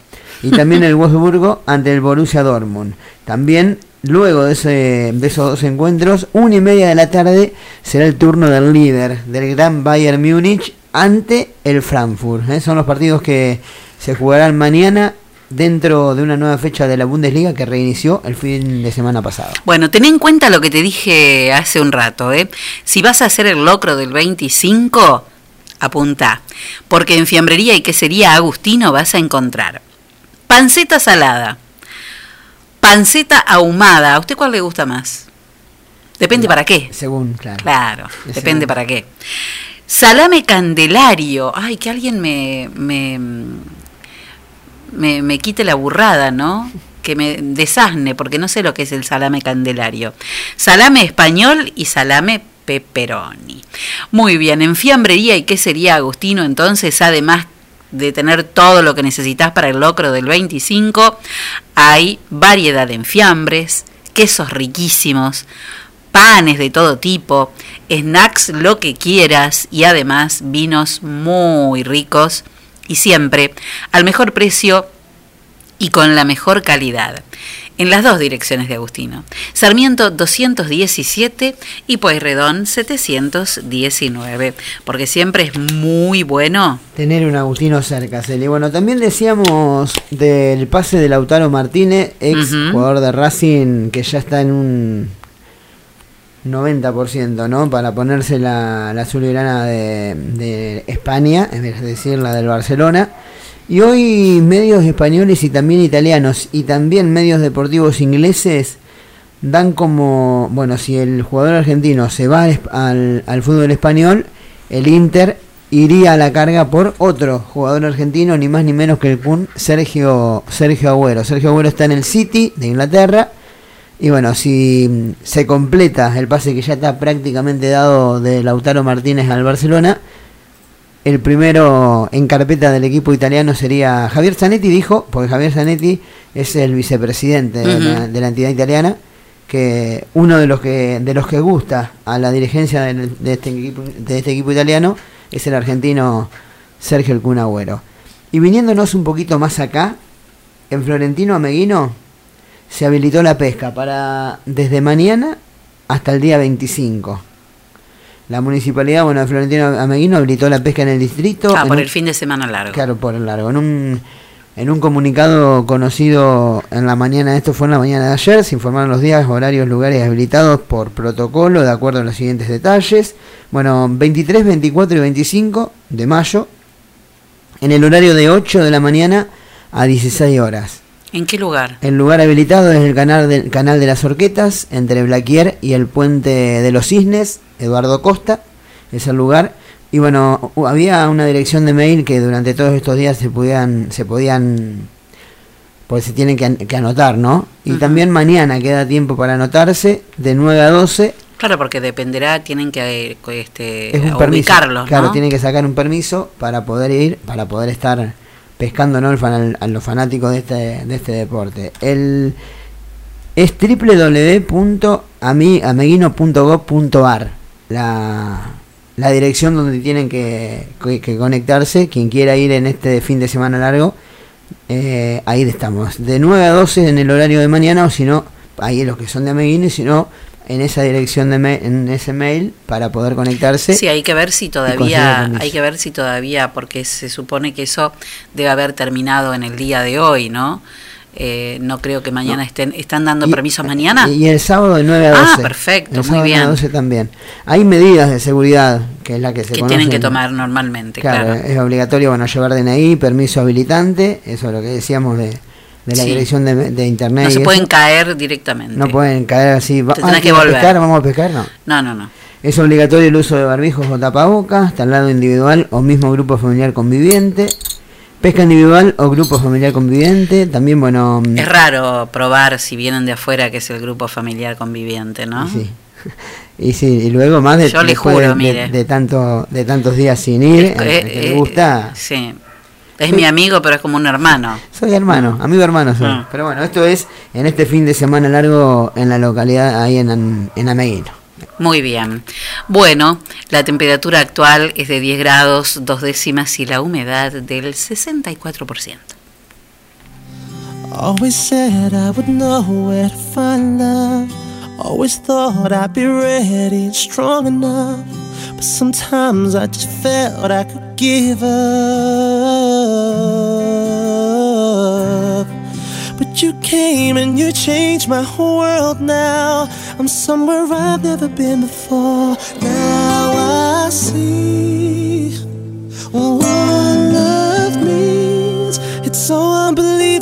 Y también el Wolfsburgo ante el Borussia Dortmund. También, luego de, ese, esos dos encuentros, una y media de la tarde será el turno del líder, del gran Bayern Múnich, ante el Frankfurt. ¿eh? Son los partidos que se jugarán mañana dentro de una nueva fecha de la Bundesliga que reinició el fin de semana pasado.
Bueno, ten en cuenta lo que te dije hace un rato, ¿eh? Si vas a hacer el locro del 25, apunta, porque en Fiambrería y Quesería Agustino vas a encontrar panceta salada, panceta ahumada, ¿a usted cuál le gusta más? Depende para qué.
Según, claro.
Claro, depende para qué. Salame candelario. Ay, que alguien me, me, me, me quite la burrada, ¿no? Que me desasne, porque no sé lo que es el salame candelario. Salame español y salame pepperoni. Muy bien, en fiambrería y qué sería Agustino, entonces, además de tener todo lo que necesitas para el locro del 25, hay variedad en fiambres, quesos riquísimos, panes de todo tipo, snacks lo que quieras y además vinos muy ricos y siempre al mejor precio y con la mejor calidad. En las dos direcciones de Agustino. Sarmiento 217 y Pueyrredón 719. Porque siempre es muy bueno.
Tener un Agustino cerca, Celi. Bueno, también decíamos del pase de Lautaro Martínez, ex jugador de Racing, que ya está en un 90%, ¿no? Para ponerse la, la azulgrana de, de España, es decir, la del Barcelona. Y hoy medios españoles y también italianos y también medios deportivos ingleses dan como, bueno, si el jugador argentino se va al, al- fútbol español, el Inter iría a la carga por otro jugador argentino, ni más ni menos que el Kun, Sergio, Sergio Agüero. Sergio Agüero está en el City de Inglaterra. Y bueno, si se completa el pase que ya está prácticamente dado de Lautaro Martínez al Barcelona, el primero en carpeta del equipo italiano sería Javier Zanetti, dijo, porque Javier Zanetti es el vicepresidente de, la, de entidad italiana, que uno de los que de los que gusta a la dirigencia del- de, este equipo, de este equipo italiano es el argentino Sergio El Kun Agüero. Y viniéndonos un poquito más acá, en Florentino Ameguino se habilitó la pesca para desde mañana hasta el día 25. La municipalidad, bueno, Florentino Ameguino habilitó la pesca en el distrito.
Ah, por
un-
el fin de semana largo.
Claro, por el largo. En un, en un comunicado conocido en la mañana, esto fue en la mañana de ayer, se informaron los días, horarios, lugares habilitados por protocolo, de acuerdo a los siguientes detalles. Bueno, 23, 24 y 25 de mayo, en el horario de 8 de la mañana a 16 horas.
¿En qué lugar?
El lugar habilitado es el canal, del canal de las Orquetas, entre Blaquier y el puente de los Cisnes, Eduardo Costa, es el lugar Y bueno, había una dirección de mail que durante todos estos días se podían, se podían, pues se tienen que, an- que anotar, ¿no? Y también mañana queda tiempo para anotarse de 9 a 12.
Claro, porque dependerá, tienen que este,
Es un
ubicarlos,
Claro,
¿no?
tienen que sacar un permiso para poder ir, para poder estar pescando ¿no? Fan- a los fanáticos de este, de este deporte. El es www.ameguino.gov.ar la, la dirección donde tienen que, que- que conectarse. Quien quiera ir en este fin de semana largo, eh, ahí estamos. De 9 a 12 en el horario de mañana, o si no, ahí los que son de Ameguino, y si no, en esa dirección de ma- en ese mail para poder conectarse.
Sí, hay que ver si todavía, hay que ver si todavía, porque se supone que eso debe haber terminado en el día de hoy, ¿no? Eh, no creo que mañana estén, están dando permisos mañana.
Y el sábado de 9 a 12.
Ah, perfecto,
El
muy
sábado de 9 a
bien.
12 también. Hay medidas de seguridad, que es la que se
que tienen que tomar normalmente,
Claro,
claro.
es obligatorio bueno llevar DNI, permiso habilitante, eso es lo que decíamos de, de la
Sí.
dirección de, de internet.
No
y
se
eso.
pueden caer directamente.
No pueden caer así. va- ah,
que
¿quieres
volver.
pescar? ¿Vamos a pescar? No.
No, no, no.
Es obligatorio el uso de barbijos o tapabocas, traslado individual o mismo grupo familiar conviviente, pesca individual o grupo familiar conviviente, también bueno... mm,
Es raro probar si vienen de afuera que es el grupo familiar conviviente, ¿no?
Sí. [laughs] Y sí, y luego más de,
Yo le
después
juro,
de,
mire.
de tanto, de tantos días sin ir,
Es- eh,
que le
eh,
gusta...
Sí. Es mi amigo, pero es como un hermano.
Soy hermano, amigo hermano soy.
Ah.
Pero bueno, esto es en este fin de semana largo en la localidad, ahí en, en Ameguino.
Muy bien. Bueno, la temperatura actual es de 10 grados, dos décimas y la humedad del 64%.
Always said I would know where to find love. Always thought I'd be ready and strong enough. But sometimes I just felt I could give up. You came and you changed my whole world now. I'm somewhere I've never been before. Now I see what love means. It's so unbelievable.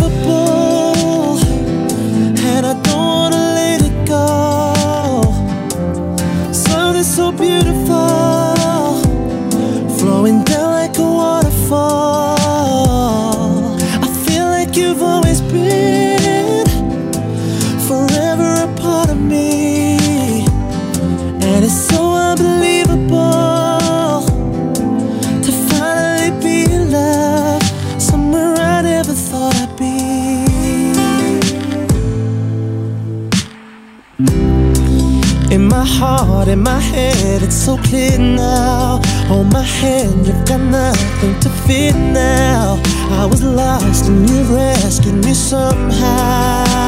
Heart, in my head, it's so clear now. Hold my hand, you've got nothing to fear now. I was lost and you rescued me somehow.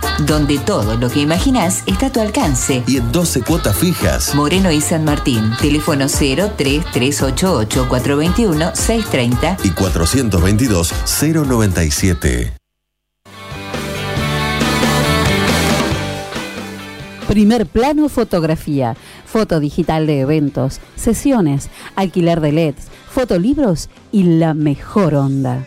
Donde todo lo que imaginas está a tu alcance.
Y en 12 cuotas fijas.
Moreno y San Martín. Teléfono 03388 421 630
Y 422 097.
Primer plano fotografía, foto digital de eventos, sesiones, alquiler de LEDs, fotolibros y la mejor onda.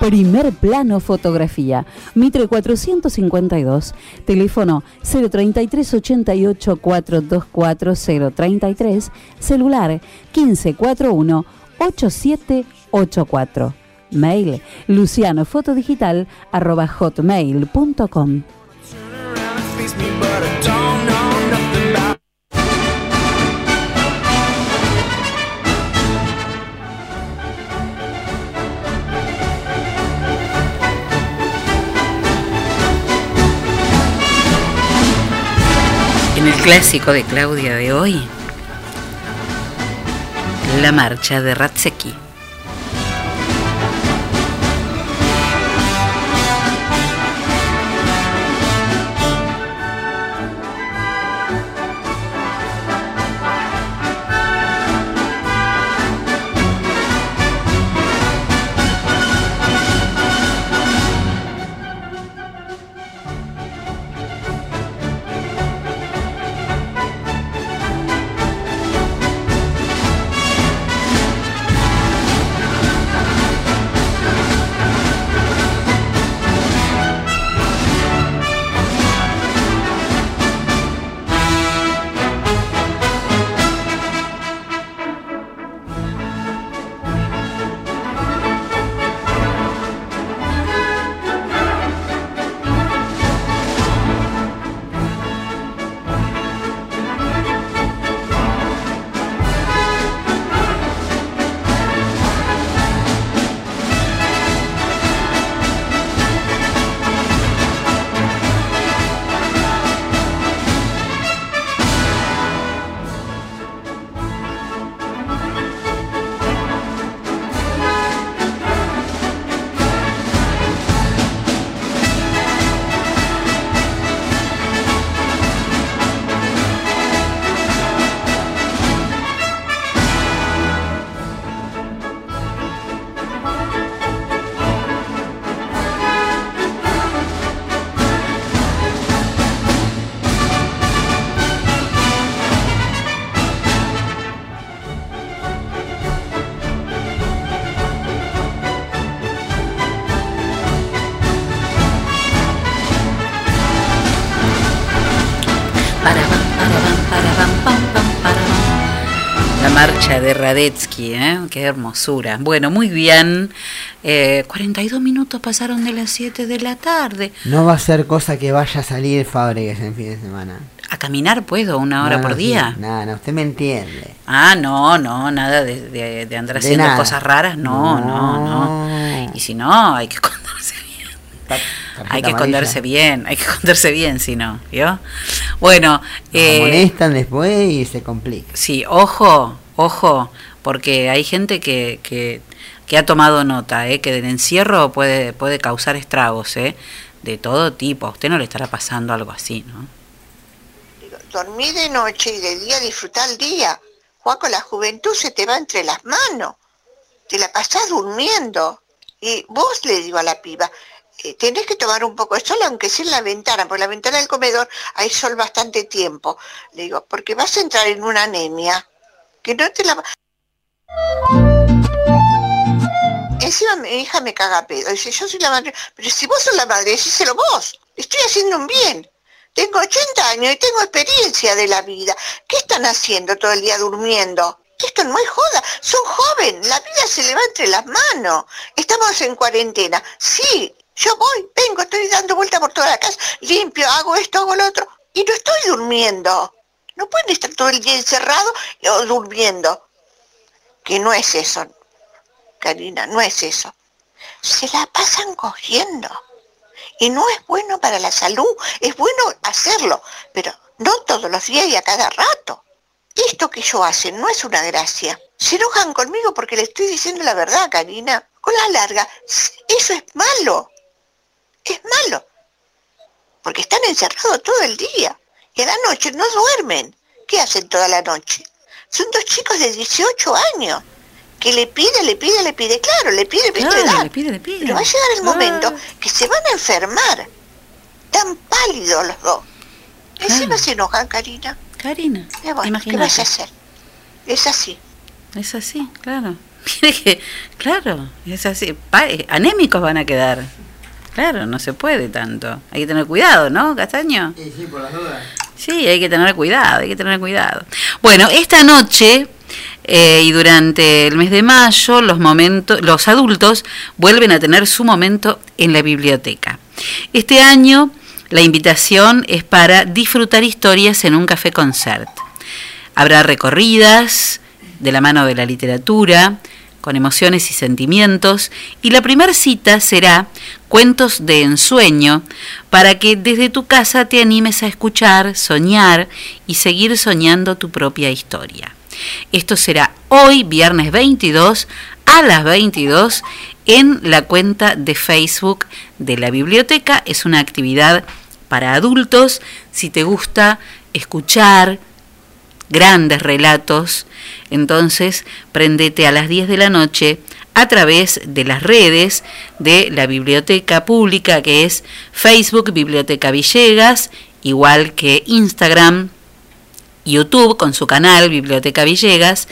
Primer plano fotografía, Mitre 452, teléfono 033 88 424 033, celular 1541 8784. Mail lucianofotodigital arroba hotmail.com.
clásico de Claudia de hoy, la marcha de Ratseki. De Radetzky, ¿eh? Qué hermosura. Bueno, muy bien. Eh, 42 minutos pasaron de las 7 de la tarde.
No va a ser cosa que vaya a salir Fábregas en fin de semana.
¿A caminar puedo una hora
No,
por
no,
día?
sí, Nada, no, usted me entiende.
Ah, no, no, nada de, de- de andar
De
haciendo
nada.
cosas raras. No, no, no, Y si no, hay que [laughs] esconderse bien. Hay que
amarilla.
esconderse bien, hay que esconderse bien, si no, ¿vio? Bueno, eh,
amonestan después y se complica.
Sí, ojo, ojo, porque hay gente que, que, ha tomado nota, ¿eh? que del encierro puede, puede causar estragos, ¿eh? de todo tipo. A usted no le estará pasando algo así, ¿no?
Dormí de noche y de día disfrutar el día. Juaco, la juventud se te va entre las manos. Te la pasás durmiendo. Y vos le digo a la piba, eh, tenés que tomar un poco de sol, aunque sea en la ventana, porque la ventana del comedor hay sol bastante tiempo. Le digo, porque vas a entrar en una anemia. Que no te la... Encima mi hija me caga pedo. Dice, yo soy la madre. Pero si vos sos la madre, decíselo vos. Estoy haciendo un bien. Tengo 80 años y tengo experiencia de la vida. ¿Qué están haciendo todo el día durmiendo? Esto no es joda. Son jóvenes. La vida se le va entre las manos. Estamos en cuarentena. Sí, yo voy, vengo, estoy dando vuelta por toda la casa. Limpio, hago esto, hago lo otro. Y no estoy durmiendo. No pueden estar todo el día encerrado o durmiendo. Que no es eso, Karina, no es eso. Se la pasan cogiendo. Y no es bueno para la salud, es bueno hacerlo, pero no todos los días y a cada rato. Esto que yo hacen no es una gracia. Se enojan conmigo porque le estoy diciendo la verdad, Karina. Con la larga, eso es malo. Es malo. Porque están encerrados todo el día. Y a la noche no duermen. ¿Qué hacen toda la noche? Son dos chicos de 18 años. Que le pide, le pide, le pide. Claro, le pide, le
Claro,
pide.
le pide, le pide.
Pero va a llegar el momento que se van a enfermar. Tan pálidos los dos. Encima se enojan, Karina.
Karina,
Eh, bueno, ¿qué
imagínate.
vas a hacer? Es así.
Es así, claro. [laughs] Claro, es así. Pa- eh, anémicos van a quedar. Claro, no se puede tanto. Hay que tener cuidado, ¿no, Castaño?
Sí, sí, por las dudas.
Sí, hay que tener cuidado, hay que tener cuidado. Bueno, esta noche eh, y durante el mes de mayo, los momentos, los adultos vuelven a tener su momento en la biblioteca. Este año la invitación es para disfrutar historias en un café concert. Habrá recorridas de la mano de la literatura, con emociones y sentimientos, y la primera cita será Cuentos de ensueño, para que desde tu casa te animes a escuchar, soñar y seguir soñando tu propia historia. Esto será hoy, viernes 22, a las 22, en la cuenta de Facebook de la biblioteca. Es una actividad para adultos. Si te gusta escuchar, grandes relatos, entonces prendete a las 10 de la noche a través de las redes de la biblioteca pública que es Facebook Biblioteca Villegas, igual que Instagram, YouTube con su canal Biblioteca Villegas,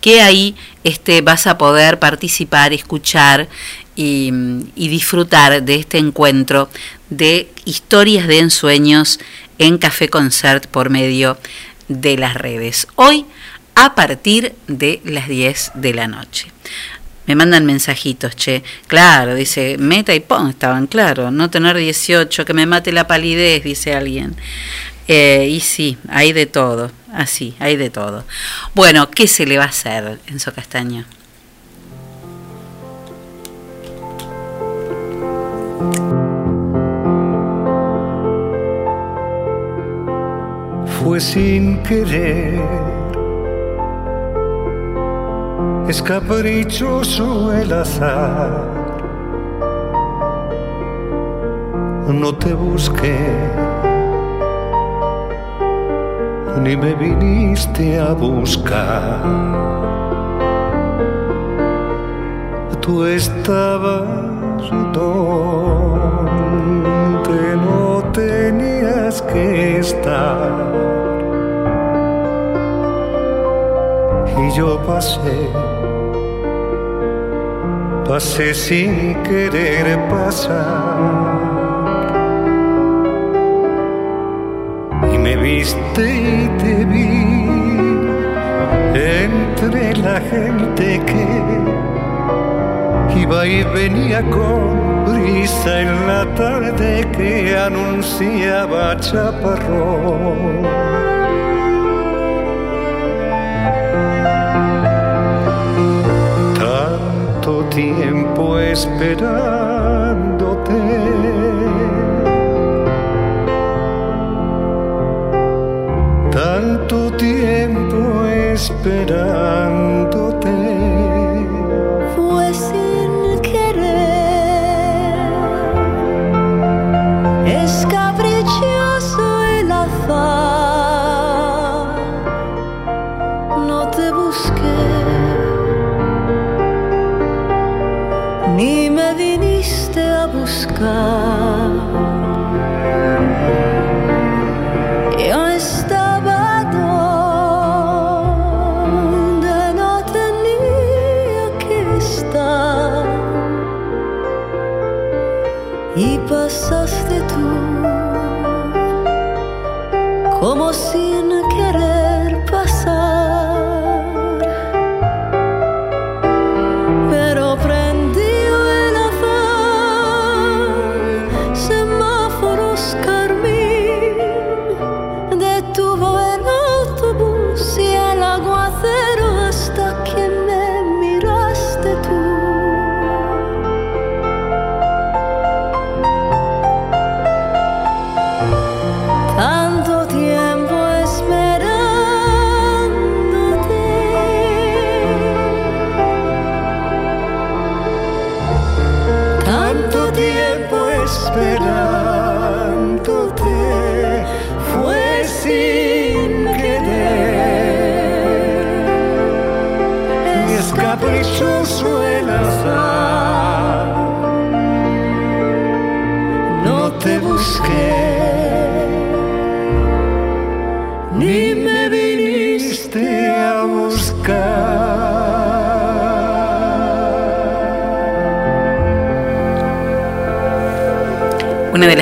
que ahí este, vas a poder participar, escuchar y, y disfrutar de este encuentro de historias de ensueños en Café Concert por medio de las redes. Hoy a partir de las 10 de la noche. Me mandan mensajitos, che. Claro, dice, meta y pon estaban, claro. No tener 18, que me mate la palidez, dice alguien. Eh, y sí, hay de todo, así, hay de todo. Bueno, ¿qué se le va a hacer, Enzo Castaño?
Fue sin querer, es caprichoso el azar. No te busqué, ni me viniste a buscar. Tú estabas donde que estar. Y yo pasé, pasé sin querer pasar. Y me viste y te vi entre la gente que iba y venía con brisa en la tarde que anunciaba chaparrón. Tanto tiempo esperándote. Tanto tiempo esperándote.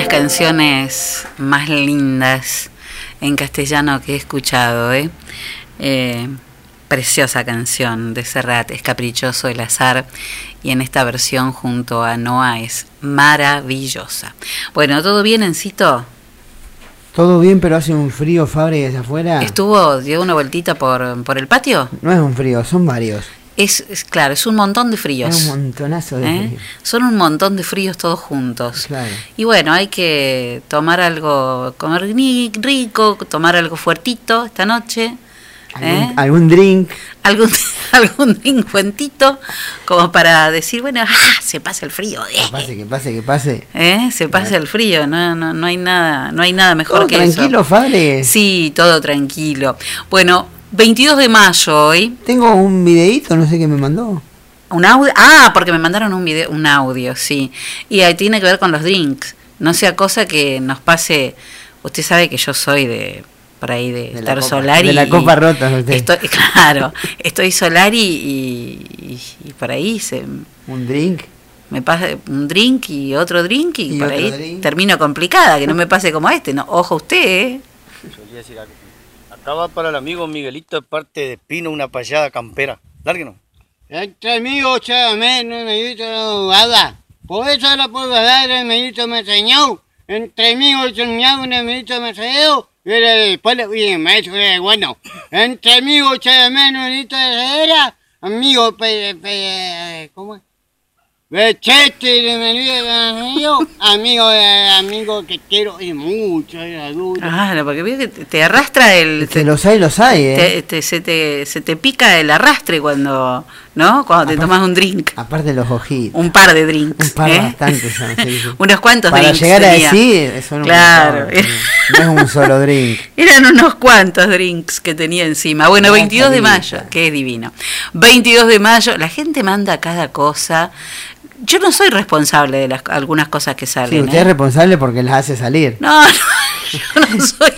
Las canciones más lindas en castellano que he escuchado, ¿eh? Eh, preciosa canción de Serrat, es caprichoso el azar y en esta versión junto a Noah es maravillosa. Bueno, ¿todo bien, Encito?
Todo bien, pero hace un frío, Fabre, desde afuera.
¿Estuvo, dio una vueltita por, por el patio?
No es un frío, son varios.
Es, es claro, es un montón de fríos.
Es un montonazo de
¿eh?
frío.
Son un montón de fríos todos juntos.
Claro.
Y bueno, hay que tomar algo, comer rico, tomar algo fuertito esta noche. ¿eh?
¿Algún, algún drink.
Algún, [laughs] algún drink fuentito, como para decir, bueno, ¡ah! se pasa el frío. ¿eh?
Que pase, que pase, que pase.
¿Eh? Se pasa el frío, no, no, no hay nada, no hay nada mejor
¿Todo
que
tranquilo,
eso.
Fabre?
Sí, todo tranquilo. Bueno, 22 de mayo hoy.
Tengo un videíto, no sé qué me mandó.
Un audio. Ah, porque me mandaron un video, un audio, sí. Y ahí tiene que ver con los drinks. No sea cosa que nos pase. Usted sabe que yo soy de por ahí de,
De
estar
copa-
solar
de
y
la copa rota, usted.
Estoy, [laughs] claro, estoy solar y, y, y por ahí se
Un drink.
me pasa un drink y otro drink y,
Y
por ahí
drink.
termino complicada, que no me pase como este. No, ojo usted, ¿eh?
Va para el amigo Miguelito de parte de Pino una payada campera. Lárguenos.
Entre amigos, chámame, no me dicho nada. Por eso la dar, el medito me enseñó. Entre amigos, soñaba, el medito me enseñó. Y después le oye, maestro, era bueno. Entre amigos, chámame, no me dicho era. Amigo, pe, pe, ¿cómo es? Bechete, de me yo. Amigo, eh, amigo que quiero y mucho, duro.
Ah, no, porque veo que te arrastra el.
Que los hay, los hay, ¿eh?
te- te- se, te, se te pica el arrastre cuando, ¿no? Cuando te tomas un drink.
Aparte los ojitos.
Un par de drinks.
Un par
¿eh?
bastante son, sí, sí. [laughs]
Unos cuantos
Para
drinks.
llegar a decir, son un
Claro.
montón, no es un solo drink. [laughs]
Eran unos cuantos drinks que tenía encima. Bueno,
Una
22 de mayo, que es divino. 22 de mayo, la gente manda cada cosa. Yo no soy responsable de las, algunas cosas que
Sí,
salen.
usted
¿eh?
es responsable porque las hace salir.
No, [laughs] no, yo no soy.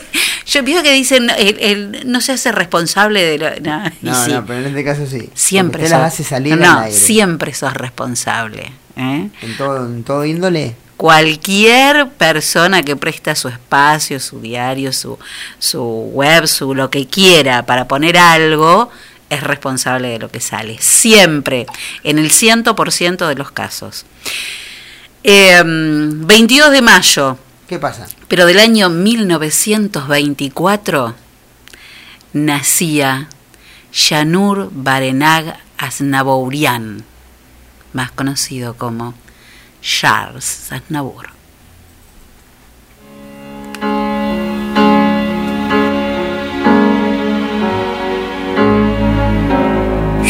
Yo pienso que dicen, el- no se hace responsable de lo. no,
No,
sí,
no, pero en este caso sí.
siempre
usted las hace salir
no,
al aire.
siempre sos responsable. ¿eh?
En todo, en todo índole.
Cualquier persona que presta su espacio, su diario, su, su web, su lo que quiera para poner algo, es responsable de lo que sale. Siempre, en el 100% de los casos. Eh, 22 de mayo,
¿Qué pasa?
pero del año 1924, nacía Yanur Barenag Aznabourian, más conocido como Charles Aznavour.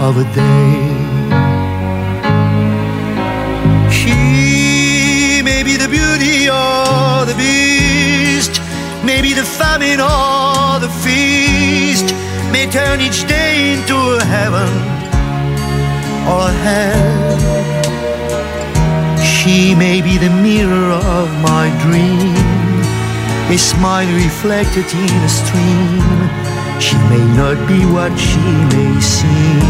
of a day. She may be the beauty or the beast, maybe the famine or the feast, may turn each day into a heaven or a hell. She may be the mirror of my dream, a smile reflected in a stream. She may not be what she may seem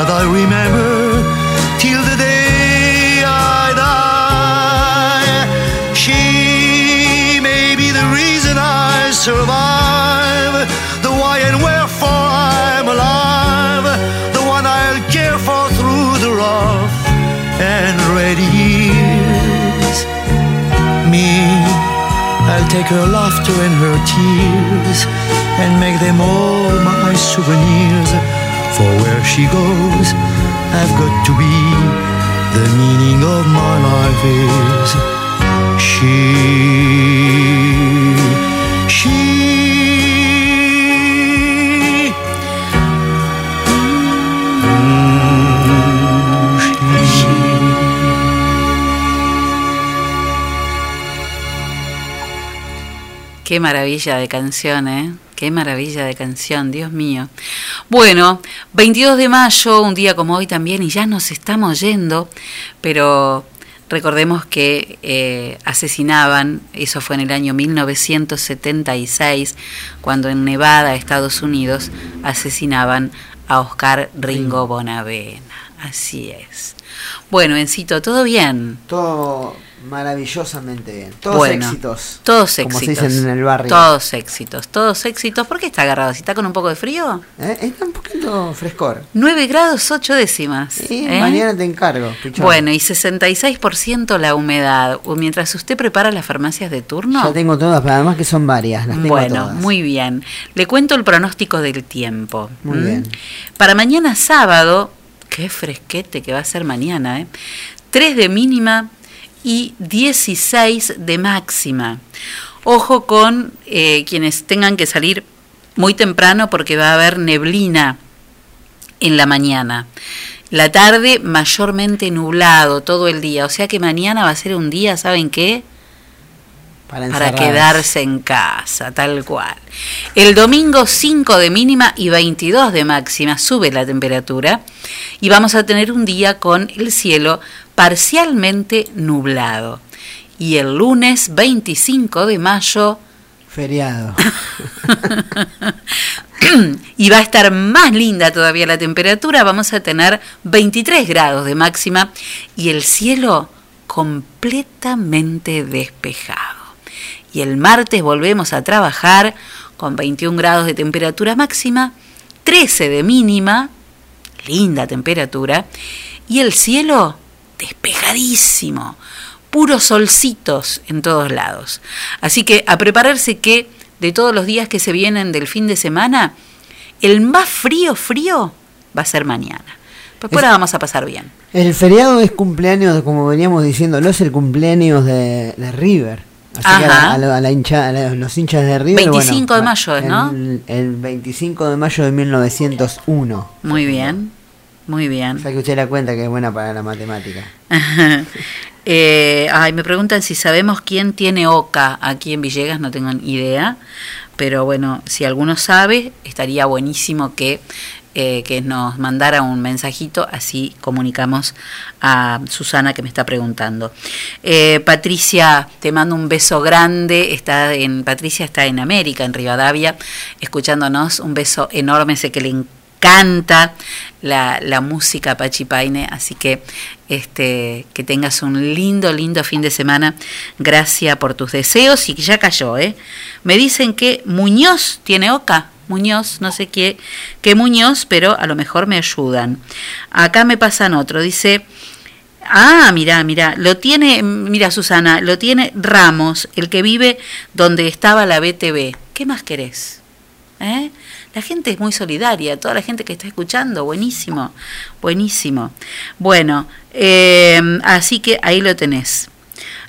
that I remember till the day I die. She may be the reason I survive, the why and wherefore I'm alive, the one I'll care for through the rough and ready years. Me, I'll take her laughter and her tears and make them all my souvenirs. For where she goes, I've got to be. The meaning of my life is she. She.
Qué maravilla de canción, ¿eh? Qué maravilla de canción, Dios mío. Bueno, 22 de mayo, un día como hoy también, y ya nos estamos yendo, pero recordemos que eh, asesinaban, eso fue en el año 1976, cuando en Nevada, Estados Unidos, asesinaban a Oscar Ringo Bonavena. Así es. Bueno, Encito, ¿todo bien?
Todo maravillosamente bien. Todos
Bueno,
éxitos.
Todos
como
éxitos.
se dicen en el barrio.
Todos éxitos, todos éxitos. ¿Por qué está agarrado? ¿Si está con un poco de frío?
¿Eh? Está un poquito frescor.
9 grados 8 décimas.
Sí,
¿eh?
mañana te encargo. pichón.
Bueno, y 66% la humedad. Mientras usted prepara las farmacias de turno.
Ya tengo todas, pero además que son varias. Las tengo
Bueno,
todas.
muy bien. Le cuento el pronóstico del tiempo.
Muy bien.
Para mañana sábado, qué fresquete que va a ser mañana, ¿eh? 3 de mínima y 16 de máxima. Ojo con eh, quienes tengan que salir muy temprano porque va a haber neblina en la mañana. La tarde mayormente nublado todo el día. O sea que mañana va a ser un día, ¿saben qué?
Para,
para quedarse en casa, tal cual. El domingo 5 de mínima y 22 de máxima sube la temperatura y vamos a tener un día con el cielo parcialmente nublado. Y el lunes 25 de mayo
Feriado. [laughs]
y va a estar más linda todavía la temperatura, vamos a tener 23 grados de máxima y el cielo completamente despejado. Y el martes volvemos a trabajar con 21 grados de temperatura máxima, 13 de mínima, linda temperatura, y el cielo despejadísimo, puros solcitos en todos lados. Así que a prepararse que de todos los días que se vienen del fin de semana, el más frío, frío va a ser mañana. Después la vamos a pasar bien.
El feriado es cumpleaños, como veníamos diciendo, no es el cumpleaños de, de River. Así que
Ajá.
a, la- a la hincha- a la- los hinchas de River.
25 de mayo es, ¿no?
El, el 25 de mayo de 1901.
Muy bien, muy bien.
O sea que usted la cuenta que es buena para la matemática. [laughs]
Eh, ay, me preguntan si sabemos quién tiene OCA aquí en Villegas, no tengo ni idea, pero bueno, si alguno sabe, estaría buenísimo que, eh, que nos mandara un mensajito, así comunicamos a Susana que me está preguntando. Eh, Patricia, te mando un beso grande, está en, Patricia está en América, en Rivadavia, escuchándonos, un beso enorme, sé que le encanta la, la música Pachipaine, así que este que tengas un lindo, lindo fin de semana. Gracias por tus deseos y ya cayó, ¿eh? Me dicen que Muñoz tiene oca. Muñoz, no sé qué, qué Muñoz, pero a lo mejor me ayudan. Acá me pasan otro, dice, Ah, mira, mira, lo tiene, mira Susana, lo tiene Ramos, el que vive donde estaba la BTV. ¿Qué más querés? ¿Eh? La gente es muy solidaria, toda la gente que está escuchando, buenísimo, buenísimo. Bueno, eh, así que ahí lo tenés.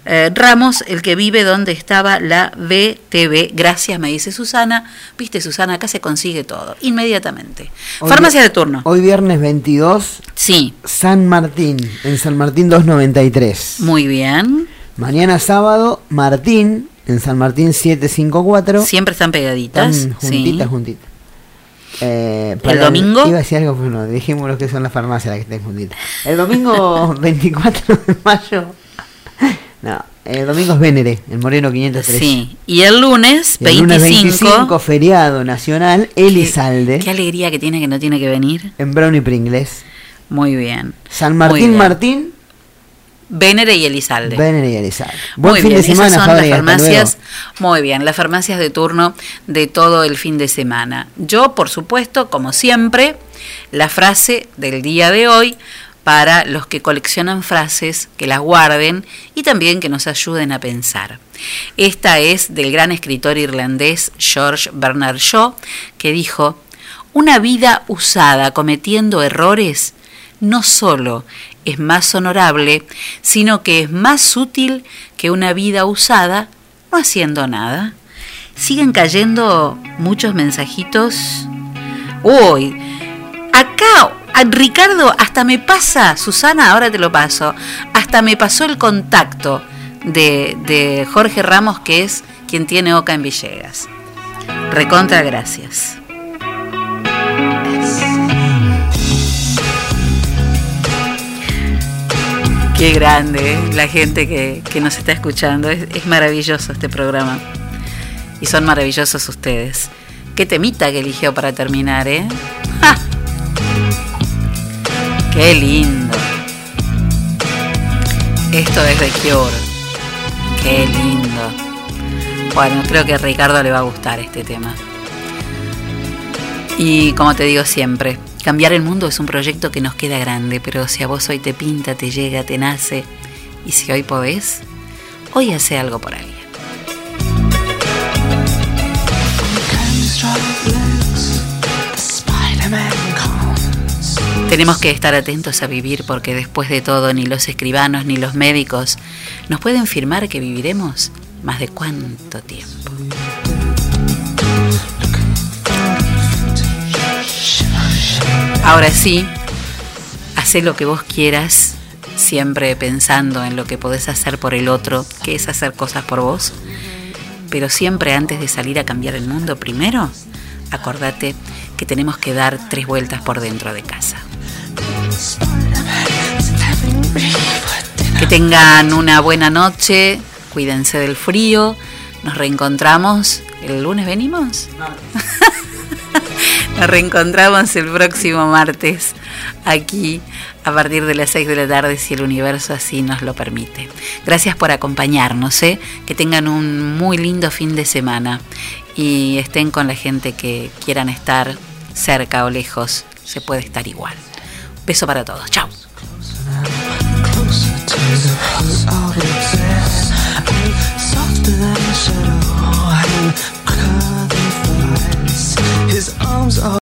Eh, Ramos, el que vive donde estaba la BTV. Gracias, me dice Susana. Viste, Susana, acá se consigue todo, inmediatamente.
Hoy
Farmacia de turno.
Hoy viernes 22.
Sí.
San Martín, en San Martín 293.
Muy bien.
Mañana sábado, Martín, en San Martín 754.
Siempre están pegaditas.
Están juntitas,
sí.
juntitas. Eh,
¿El domingo?
Iba a decir algo, pero no, dijimos lo que son las farmacias las que estén juntitas. El domingo [laughs] 24 de mayo. No, el domingo es Vénere, el Moreno 503.
Sí. Y el lunes,
Y el lunes
25.
25, feriado nacional, Elizalde.
Qué alegría que tiene que no tiene que venir.
En Brownie Pringles.
Muy bien.
San Martín
bien.
Martín,
Vénere y Elizalde.
Vénere y Elizalde. Buen
Muy
fin
bien,
de semana,
esas son las farmacias. Muy bien, las farmacias de turno de todo el fin de semana. Yo, por supuesto, como siempre, la frase del día de hoy para los que coleccionan frases, que las guarden y también que nos ayuden a pensar. Esta es del gran escritor irlandés George Bernard Shaw, que dijo, una vida usada cometiendo errores no solo es más honorable, sino que es más útil que una vida usada no haciendo nada. Siguen cayendo muchos mensajitos. Uy, acá, a Ricardo, hasta me pasa, Susana, ahora te lo paso, hasta me pasó el contacto de, de Jorge Ramos, que es quien tiene Oca en Villegas. Recontra, gracias. Qué grande ¿eh? la gente que, que nos está escuchando. Es, maravilloso este programa. Y son maravillosos ustedes. Qué temita que eligió para terminar, ¿eh? ¡Ja! Qué lindo. Esto es de Cure. Qué lindo. Bueno, creo que a Ricardo le va a gustar este tema. Y como te digo siempre, cambiar el mundo es un proyecto que nos queda grande, pero si a vos hoy te pinta, te llega, te nace, y si hoy podés, hoy hace algo por alguien. Tenemos que estar atentos a vivir porque después de todo ni los escribanos ni los médicos nos pueden firmar que viviremos más de cuánto tiempo. Ahora sí, haz lo que vos quieras, siempre pensando en lo que podés hacer por el otro, que es hacer cosas por vos. Pero siempre antes de salir a cambiar el mundo, primero, acordate que tenemos que dar tres vueltas por dentro de casa. Que tengan una buena noche, cuídense del frío, nos reencontramos. ¿El lunes venimos? [laughs] Nos reencontramos el próximo martes aquí a partir de las 6 de la tarde si el universo así nos lo permite. Gracias por acompañarnos, ¿eh? que tengan un muy lindo fin de semana y estén con la gente que quieran estar cerca o lejos, se puede estar igual. Beso para todos, chao.
arms are